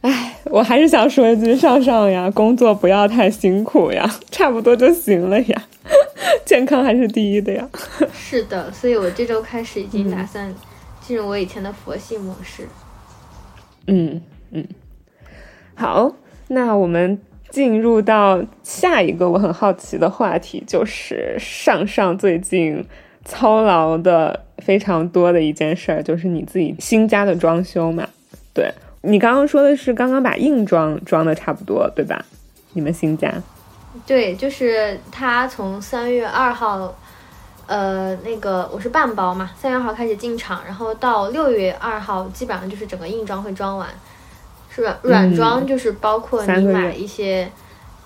哎，我还是想说一句，上上呀，工作不要太辛苦呀，差不多就行了呀，健康还是第一的呀。是的，所以我这周开始已经打算进入我以前的佛系模式。嗯嗯，好，那我们进入到下一个我很好奇的话题，就是上上最近操劳的非常多的一件事儿，就是你自己新家的装修嘛。对你刚刚说的是刚刚把硬装装的差不多，对吧？你们新家，对，就是他从三月二号，呃，那个我是半包嘛，三月二号开始进场，然后到六月二号基本上就是整个硬装会装完，是吧？软装就是包括你买一些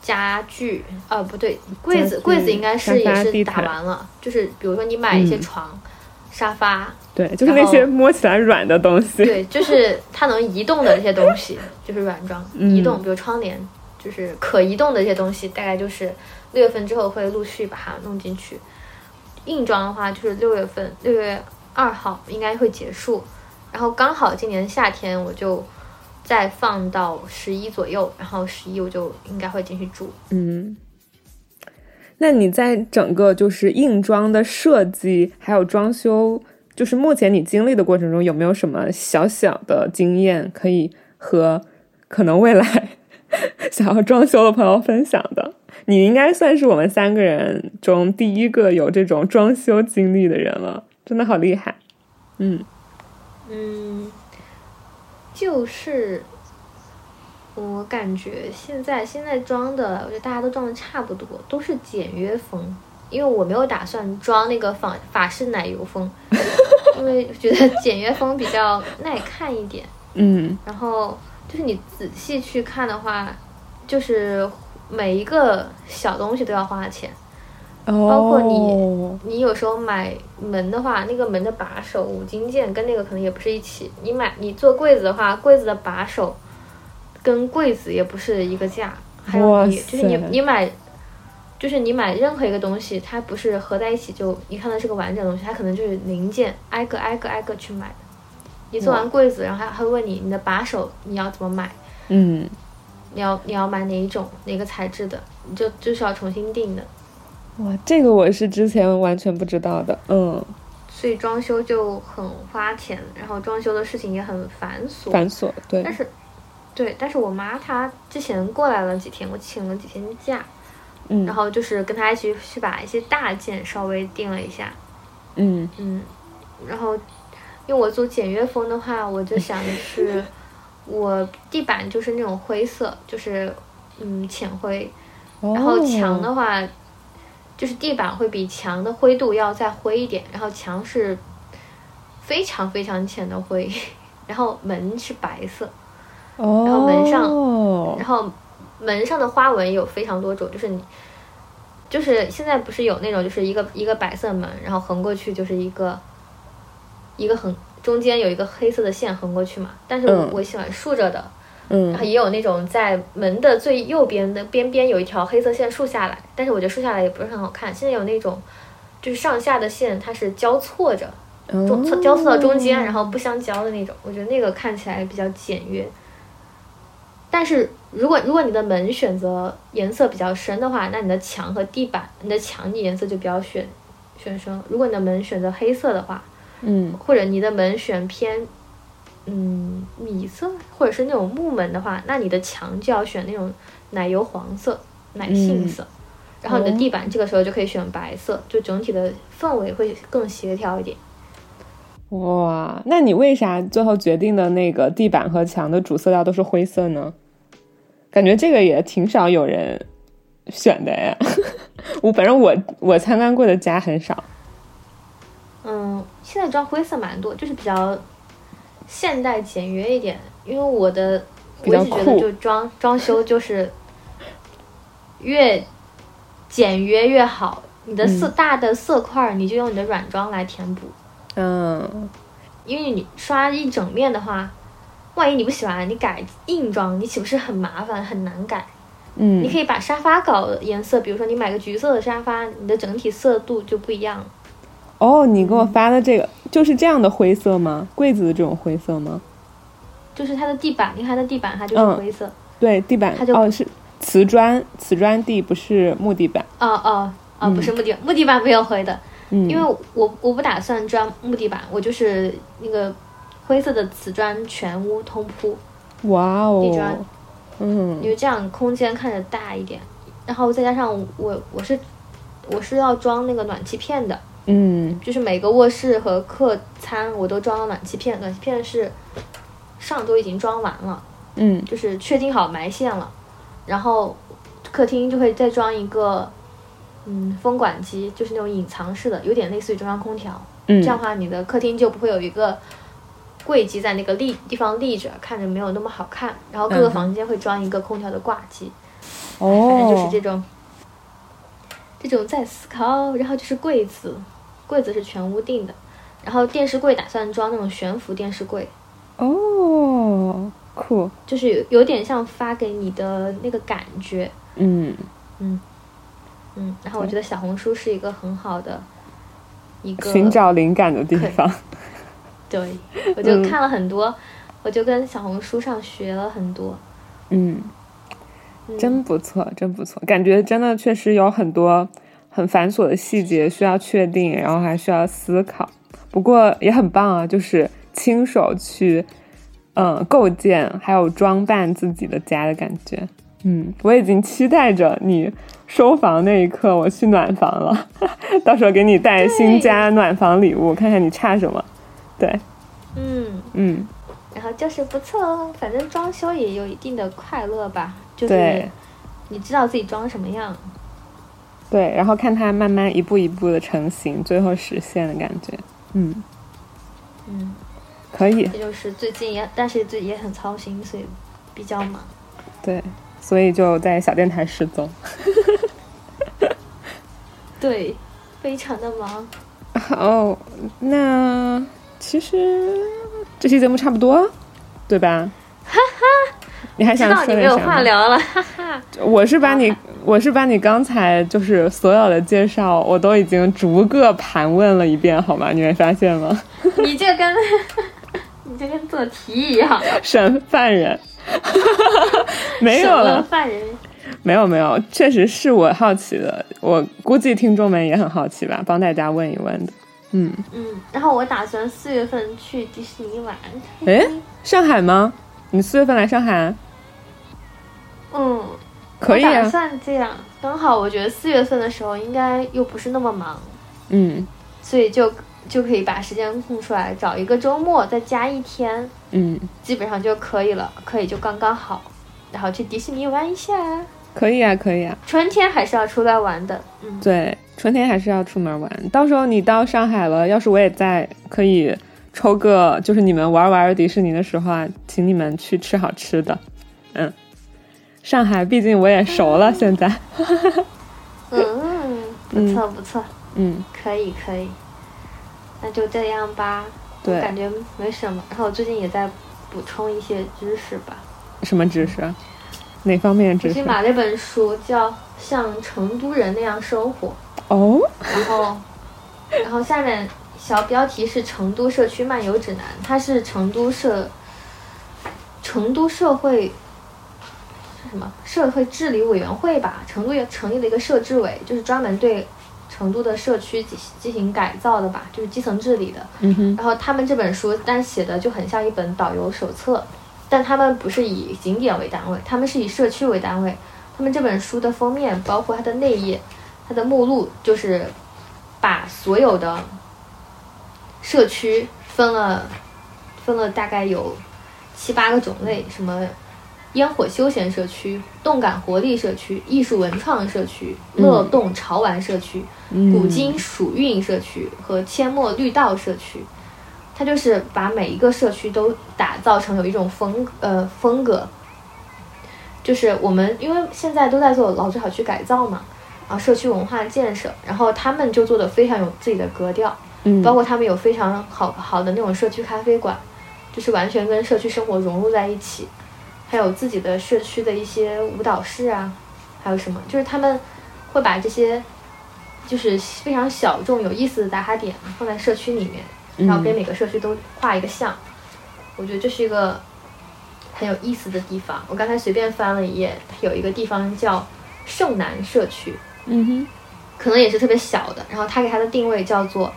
家具，呃，不对，柜子柜子应该是也是打完了，就是比如说你买一些嗯床、沙发，对，就是那些摸起来软的东西。对，就是它能移动的这些东西，就是软装嗯移动，比如窗帘，就是可移动的这些东西，大概就是六月份之后会陆续把它弄进去。硬装的话，就是六月份，六月二号应该会结束，然后刚好今年夏天我就再放到十一左右，然后十一我就应该会进去住。嗯，那你在整个就是硬装的设计还有装修，就是目前你经历的过程中，有没有什么小小的经验可以和可能未来 想要装修的朋友分享的？你应该算是我们三个人中第一个有这种装修经历的人了，真的好厉害。嗯嗯，就是我感觉现在现在装的，我觉得大家都装的差不多，都是简约风。因为我没有打算装那个法法式奶油风，因为觉得简约风比较耐看一点。嗯然后就是你仔细去看的话，就是每一个小东西都要花钱。包括你你有时候买门的话，那个门的把手五金件跟那个可能也不是一起。你买你做柜子的话，柜子的把手跟柜子也不是一个价。还有你就是你你买，就是你买任何一个东西，它不是合在一起就你看的是个完整的东西，它可能就是零件挨个挨个挨个去买的。你做完柜子，然后还还会问你你的把手你要怎么买，嗯你要你要买哪一种哪个材质的，你就就是要重新定的。哇，这个我是之前完全不知道的。嗯，所以装修就很花钱，然后装修的事情也很繁琐。繁琐对但，是，对，但是我妈她之前过来了几天，我请了几天假，嗯，然后就是跟她一起去把一些大件稍微定了一下，嗯嗯，然后因为我做简约风的话，我就想的是，我地板就是那种灰色，就是嗯浅灰，然后墙的哦话，就是地板会比墙的灰度要再灰一点，然后墙是非常非常浅的灰，然后门是白色，哦，然后门上。哦然后门上的花纹有非常多种，就是你，就是现在不是有那种就是一个一个白色门，然后横过去就是一个一个横中间有一个黑色的线横过去嘛，但是我、喜欢竖着的，嗯然后也有那种在门的最右边的边边有一条黑色线竖下来，但是我觉得竖下来也不是很好看。现在有那种就是上下的线它是交错着，中哦交错到中间，然后不相交的那种。我觉得那个看起来比较简约。但是如果如果你的门选择颜色比较深的话，那你的墙和地板，你的墙的颜色就比较选选深。如果你的门选择黑色的话，嗯或者你的门选偏嗯米色，或者是那种木门的话，那你的墙就要选那种奶油黄色、奶杏色。然后你的地板这个时候就可以选白色，就整体的氛围会更协调一点。哇，那你为啥最后决定的那个地板和墙的主色调都是灰色呢？感觉这个也挺少有人选的呀。我反正我我参观过的家很少。嗯，现在装灰色蛮多，就是比较现代简约一点。因为我的我一直觉得就装装修就是越简约越好。你的色、大的色块儿，你就用你的软装来填补。嗯因为你刷一整面的话，万一你不喜欢，你改硬装，你岂不是很麻烦很难改？嗯，你可以把沙发搞颜色，比如说你买个橘色的沙发，你的整体色度就不一样。哦，你给我发的这个就是这样的灰色吗？柜子的这种灰色吗？就是它的地板，你看它的地板它就是嗯灰色。对，地板它就哦是瓷砖，瓷砖地不是木地板。哦哦哦，不是木地板，木地板没有灰的，嗯，因为我我不打算装木地板，我就是那个灰色的瓷砖全屋通铺，哇哦地砖哦，嗯因为这样空间看着大一点。然后再加上我我是我是要装那个暖气片的，嗯就是每个卧室和客餐我都装了暖气片，暖气片是上周已经装完了，嗯就是确定好埋线了，然后客厅就会再装一个，嗯，风管机，就是那种隐藏式的，有点类似于中央空调。嗯，这样的话，你的客厅就不会有一个柜机在那个立地方立着，看着没有那么好看。然后各个房间会装一个空调的挂机，哦反正就是哦这种，这种在思考。然后就是柜子，柜子是全屋定的，然后电视柜打算装那种悬浮电视柜。哦，酷，就是有有点像发给你的那个感觉，嗯。嗯。嗯，然后我觉得小红书是一个很好的一个寻找灵感的地方。对，我就看了很多，我就跟小红书上学了很多，嗯，嗯、真不错，真不错，感觉真的确实有很多很繁琐的细节需要确定，然后还需要思考。不过也很棒啊，就是亲手去嗯构建还有装扮自己的家的感觉。嗯，我已经期待着你收房那一刻，我去暖房了，到时候给你带新家暖房礼物，看看你差什么。对，嗯，嗯，然后就是不错哦，反正装修也有一定的快乐吧，就是对你知道自己装什么样，对，然后看它慢慢一步一步的成型，最后实现的感觉。嗯，嗯，可以，这就是最近也，但是最也很操心，所以比较忙。对，所以就在小电台失踪。对，非常的忙。好，那其实这期节目差不多，对吧？哈哈，你还知想道你没有？话聊了，哈哈。我是把你，我是把你刚才就是所有的介绍，我都已经逐个盘问了一遍，好吗？你没发现吗？你这跟 你这跟做题一样，审犯人，没有了，犯人。没有没有，确实是我好奇的，我估计听众们也很好奇吧，帮大家问一问的。嗯，嗯，然后我打算四月份去迪士尼玩。哎，上海吗？你四月份来上海？嗯，可以我打啊。算这样，刚好我觉得四月份的时候应该又不是那么忙，嗯所以就就可以把时间空出来，找一个周末再加一天，嗯，基本上就可以了，可以就刚刚好，然后去迪士尼玩一下。可以啊，可以啊。春天还是要出来玩的，嗯，对，春天还是要出门玩。到时候你到上海了，要是我也在，可以抽个，就是你们玩玩迪士尼的时候啊，请你们去吃好吃的。嗯，上海毕竟我也熟了，现在。嗯，不错不错，嗯，可以可以，那就这样吧。我对感觉没什么。然后我最近也在补充一些知识吧。什么知识？哪方面的知识最近？买了一本书，叫《像成都人那样生活》，哦，然后，然后下面小标题是《成都社区漫游指南》，它是成都社成都社会是什么社会治理委员会吧？成都也成立了一个社治委，就是专门对成都的社区进进行改造的吧，就是基层治理的。嗯哼，然后他们这本书，但写的就很像一本导游手册，但他们不是以景点为单位，他们是以社区为单位。他们这本书的封面，包括它的内页，它的目录，就是把所有的社区分了，分了大概有七八个种类，什么烟火休闲社区、动感活力社区、艺术文创社区、乐动潮玩社区。古今蜀韵社区和阡陌绿道社区，它就是把每一个社区都打造成有一种风呃风格，就是我们因为现在都在做老旧小区改造嘛，啊社区文化建设，然后他们就做的非常有自己的格调，嗯，包括他们有非常好好的那种社区咖啡馆，就是完全跟社区生活融入在一起，还有自己的社区的一些舞蹈室啊，还有什么，就是他们会把这些。就是非常小众、有意思的打卡点放在社区里面，然后给每个社区都画一个像。我觉得这是一个很有意思的地方。我刚才随便翻了一页，有一个地方叫盛南社区，嗯哼，可能也是特别小的。然后他给他的定位叫做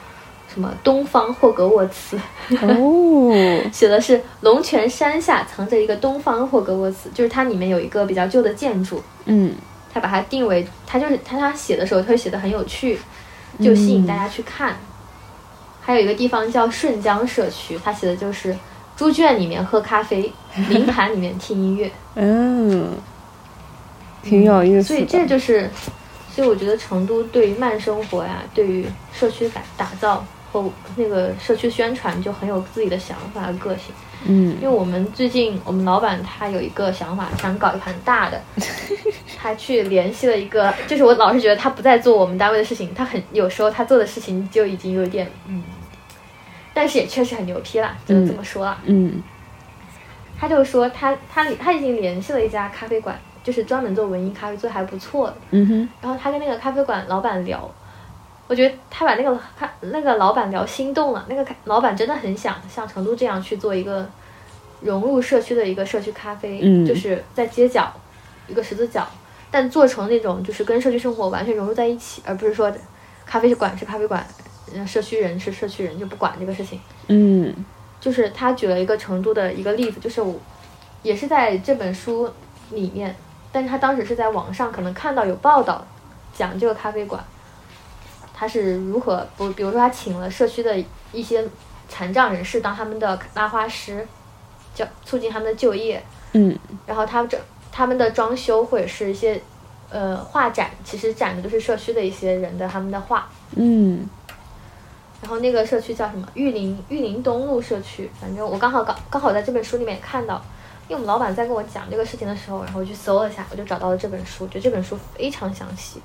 什么东方霍格沃茨，哦，写的是龙泉山下藏着一个东方霍格沃茨，就是它里面有一个比较旧的建筑，嗯。他把它定为，他就是他他写的时候，他会写的很有趣，就吸引大家去看。还有一个地方叫顺江社区，他写的就是猪圈里面喝咖啡，林盘里面听音乐。嗯，挺有意思。所以这就是，所以我觉得成都对于慢生活呀，对于社区打打造和那个社区宣传，就很有自己的想法和个性。嗯，因为我们最近我们老板他有一个想法，想搞一盘大的，他去联系了一个，就是我老是觉得他不在做我们单位的事情，他很有时候他做的事情就已经有点嗯，但是也确实很牛批了，只能这么说了。嗯，他就说他他他已经联系了一家咖啡馆，就是专门做文艺咖啡，做的还不错的。嗯哼，然后他跟那个咖啡馆老板聊。我觉得他把那个他那个老板聊心动了，那个老板真的很想像成都这样去做一个融入社区的一个社区咖啡，就是在街角一个十字角，但做成那种就是跟社区生活完全融入在一起，而不是说咖啡馆是咖啡馆，社区人是社区人就不管这个事情。嗯，就是他举了一个成都的一个例子，就是我也是在这本书里面，但是他当时是在网上可能看到有报道讲这个咖啡馆。他是如何不？比如说，他请了社区的一些残障人士当他们的拉花师，叫促进他们的就业。嗯。然后他们这他们的装修或者是一些呃画展，其实展的都是社区的一些人的他们的画。嗯。然后那个社区叫什么？玉林玉林东路社区。反正我刚好刚刚好在这本书里面看到，因为我们老板在跟我讲这个事情的时候，然后我去搜了一下，我就找到了这本书，觉得这本书非常详细。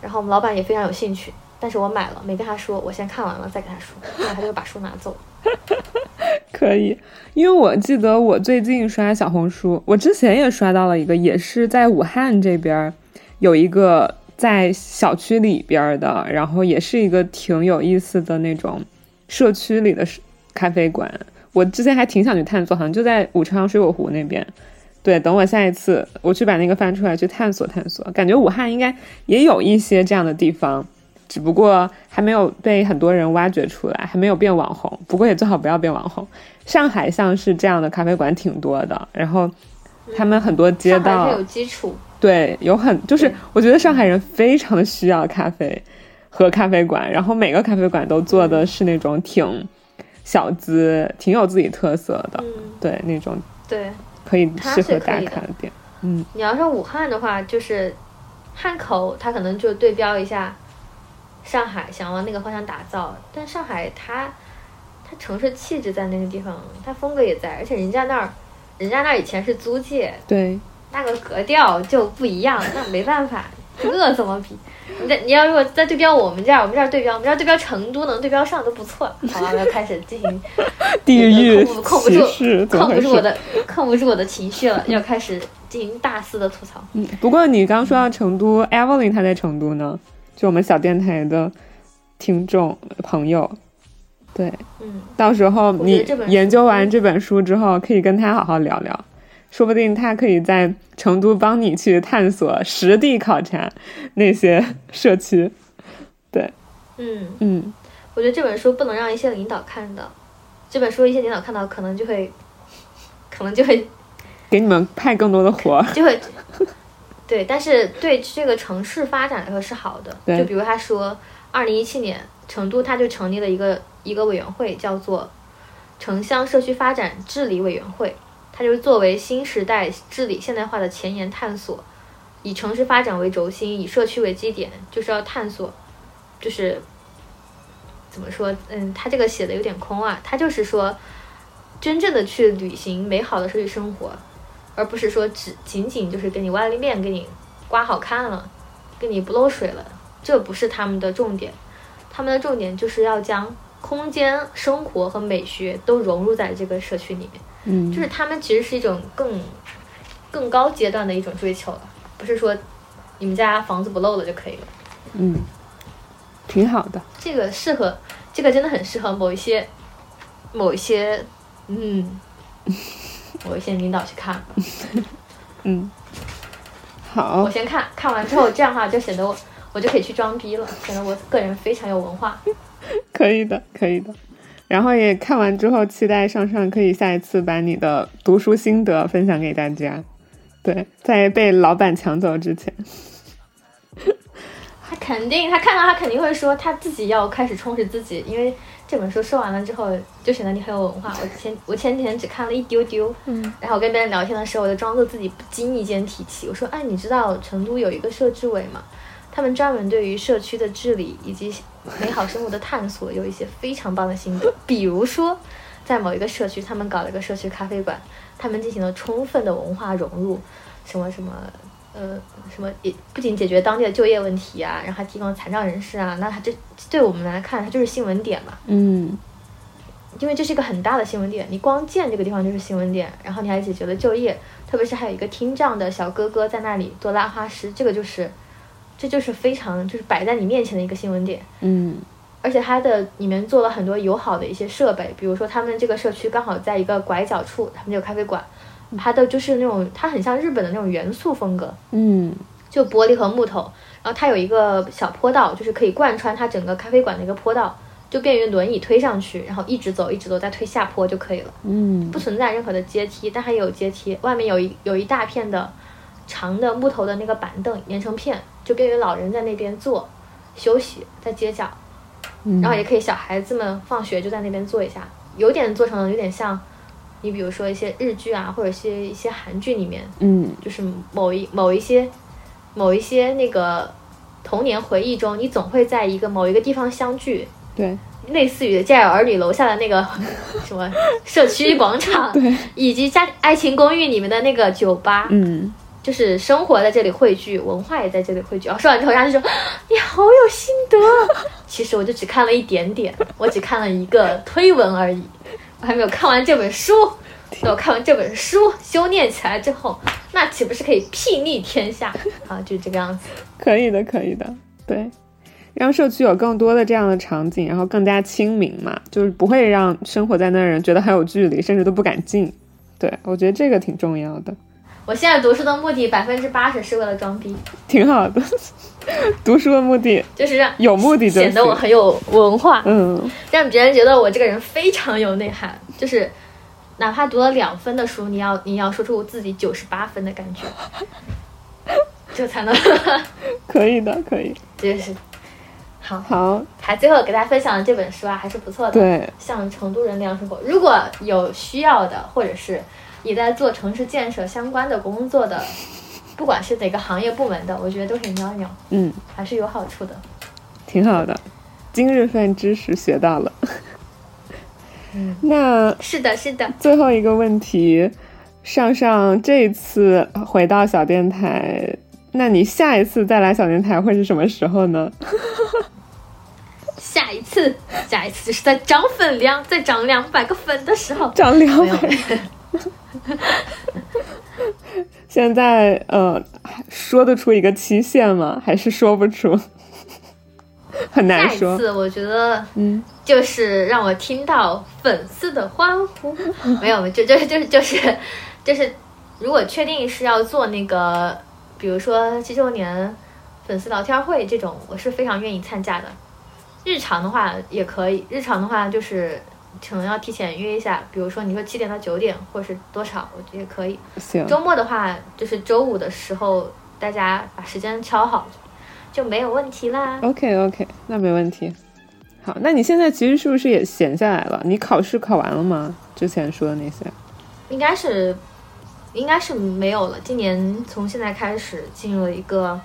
然后我们老板也非常有兴趣。但是我买了，没跟他说，我先看完了再跟他说，然后他就把书拿走。可以，因为我记得我最近刷小红书，我之前也刷到了一个，也是在武汉这边有一个在小区里边的，然后也是一个挺有意思的那种社区里的咖啡馆。我之前还挺想去探索，好像就在武昌水果湖那边。对，等我下一次我去把那个翻出来去探索探索，感觉武汉应该也有一些这样的地方。只不过还没有被很多人挖掘出来，还没有变网红。不过也最好不要变网红。上海像是这样的咖啡馆挺多的，然后他们很多街道有基础，对，有很就是我觉得上海人非常的需要咖啡和咖啡馆，然后每个咖啡馆都做的是那种挺小资、挺有自己特色的，对那种对可以适合打卡的店。嗯，你要说武汉的话，就是汉口，它可能就对标一下。上海想往那个方向打造，但上海它，它城市气质在那个地方，它风格也在，而且人家那儿，人家那儿以前是租界，对，那个格调就不一样，那没办法，这怎么比？你在你要如果再对标我们这儿，我们这儿对标，我们这儿对标成都能对标上都不错。好了，我要开始进行 地域控不住，控不住我的，控不住我的情绪了，要开始进行大肆的吐槽。嗯，不过你刚说到成都，Evelyn 她在成都呢。就我们小电台的听众朋友，对，嗯，到时候你研究完这本书之后，可以跟他好好聊聊，说不定他可以在成都帮你去探索、实地考察那些 社区。对，嗯，嗯，我觉得这本书不能让一些领导看到，这本书一些领导看到，可能就会，可能就会给你们派更多的活儿。就会，对，但是对这个城市发展来说是好的。就比如他说，二零一七年成都他就成立了一个一个委员会，叫做城乡社区发展治理委员会，它就是作为新时代治理现代化的前沿探索，以城市发展为轴心，以社区为基点，就是要探索，就是怎么说？嗯，他这个写的有点空啊，他就是说，真正的去履行美好的社区生活。而不是说只仅仅就是给你外立面，给你刮好看了，给你不漏水了，这不是他们的重点。他们的重点就是要将空间、生活和美学都融入在这个社区里面。嗯，就是他们其实是一种更更高阶段的一种追求了，不是说你们家房子不漏了就可以了。嗯，挺好的。这个适合，这个真的很适合某一些某一些嗯某一些领导去看。嗯，好我，先看看完之后，这样的话就显得我我就可以去装逼了，显得我个人非常有文化。可以的，可以的。然后也看完之后，期待上上可以下一次把你的读书心得分享给大家。对，在被老板抢走之前。他肯定，他看到他肯定会说他自己要开始充实自己，因为这本书说完了之后，就显得你很有文化。我前我前几天只看了一丢丢，嗯，然后我跟别人聊天的时候，我就装作自己不经意间提起，我说：“哎，你知道成都有一个社治委吗？他们专门对于社区的治理以及美好生活的探索有一些非常棒的心得。比如说，在某一个社区，他们搞了一个社区咖啡馆，他们进行了充分的文化融入，什么什么。”呃，什么也不仅解决当地的就业问题啊，然后还提供残障人士啊，那它这对我们来看，它就是新闻点嘛。嗯。因为这是一个很大的新闻点，你光建这个地方就是新闻点，然后你还解决了就业，特别是还有一个听障的小哥哥在那里做拉花师，这个就是，这就是非常就是摆在你面前的一个新闻点，嗯而且它的里面做了很多友好的一些设备，比如说他们这个社区刚好在一个拐角处，他们就有咖啡馆，它的就是那种它很像日本的那种元素风格，嗯。就玻璃和木头，然后它有一个小坡道，就是可以贯穿它整个咖啡馆的一个坡道，就便于轮椅推上去，然后一直走一直走，再推下坡就可以了，嗯。不存在任何的阶梯，但还有阶梯，外面有一有一大片的长的木头的那个板凳连成片，就便于老人在那边坐休息，在街角，嗯，然后也可以小孩子们放学就在那边坐一下，有点做成了有点像，你比如说一些日剧啊，或者一些一些韩剧里面，嗯。就是某一某一些某一些那个童年回忆中，你总会在一个某一个地方相聚，对。类似于《家有儿女》楼下的那个 什么社区广场，对，以及家《爱情公寓》里面的那个酒吧，嗯。就是生活在这里汇聚，文化也在这里汇聚。然后说完之后，人家就说你好有心得。其实我就只看了一点点，我只看了一个推文而已，我还没有看完这本书。等我看完这本书，修炼起来之后，那岂不是可以睥睨天下啊？就这个样子。可以的，可以的，对。让社区有更多的这样的场景，然后更加亲民嘛，就是不会让生活在那的人觉得很有距离，甚至都不敢进。对我觉得这个挺重要的，我现在读书的目的百分之八十是为了装逼，挺好的。读书的目的就是让有目的就显得我。很有文化，嗯让别人觉得我这个人非常有内涵，就是哪怕读了两分的书，你要你要说出自己九十八分的感觉，就才能，可以的，可以。这就是好。好，还最后给大家分享的这本书啊，还是不错的。对，像成都人那样生活，如果有需要的，或者是也在做城市建设相关的工作的，不管是哪个行业部门的，我觉得都很喵喵，嗯，还是有好处的。挺好的。今日份知识学到了。嗯，那是的，是的。最后一个问题，上上这一次回到小电台，那你下一次再来小电台会是什么时候呢？下一次，下一次就是在涨粉量，再涨两百个粉的时候。涨两百。现在呃，说得出一个期限吗？还是说不出？很难说下一说。次我觉得嗯，就是让我听到粉丝的欢呼，没有，就就就是就是就是，如果确定是要做那个，比如说七周年粉丝聊天会这种，我是非常愿意参加的。日常的话也可以，日常的话就是可能要提前约一下，比如说你说七点到九点，或是多少，我觉得也可以。行，周末的话，就是周五的时候，大家把时间敲好，就没有问题啦。OK OK，那没问题。好，那你现在其实是不是也闲下来了？你考试考完了吗？之前说的那些。应该是，应该是没有了。今年从现在开始进入了一个，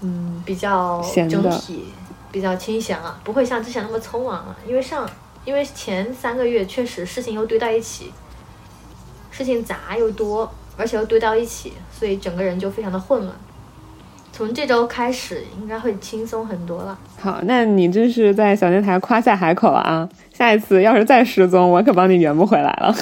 嗯，比较整体比较清闲了，不会像之前那么匆忙了。因为上，因为前三个月确实事情又堆到一起，事情杂又多，而且又堆到一起，所以整个人就非常的混乱。从这周开始，应该会轻松很多了。好，那你这是在小电台夸下海口了啊！下一次要是再失踪，我可帮你圆不回来了。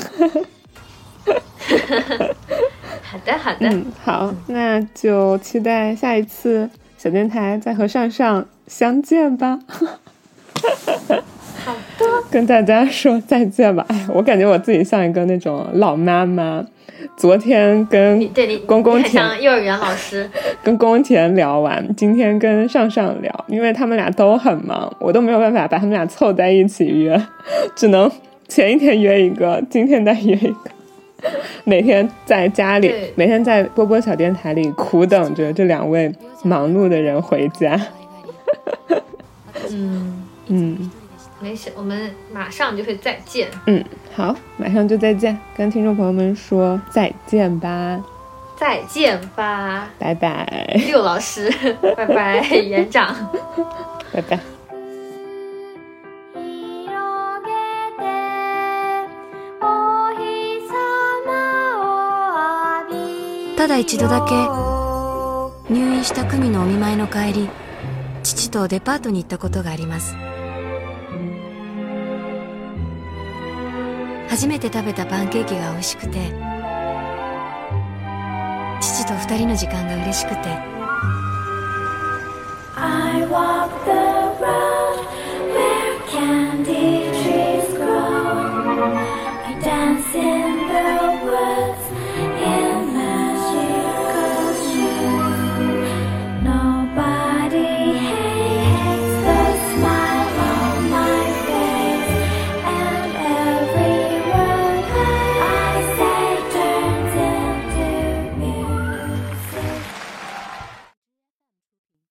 好的，好的，嗯，好，那就期待下一次小电台再和上上相见吧。好的，跟大家说再见吧。哎，我感觉我自己像一个那种老妈妈。昨天跟公公田幼儿园老师。跟宫田聊完，今天跟上上聊，因为他们俩都很忙，我都没有办法把他们俩凑在一起约，只能前一天约一个，今天再约一个。每天在家里，每天在波波小电台里苦等着这两位忙碌的人回家。嗯，嗯没事，我们马上就会再见。嗯，好，马上就再见，跟听众朋友们说再见吧，再见吧，拜拜，六老师，拜拜，园长。拜拜。広げてお日様を浴びただ一度だけ入院した久美のお見舞いの帰り父とデパートに行ったことがあります 初めて食べたパンケーキが美味しくて父と2人の時間が嬉しくて。I walk the road where candy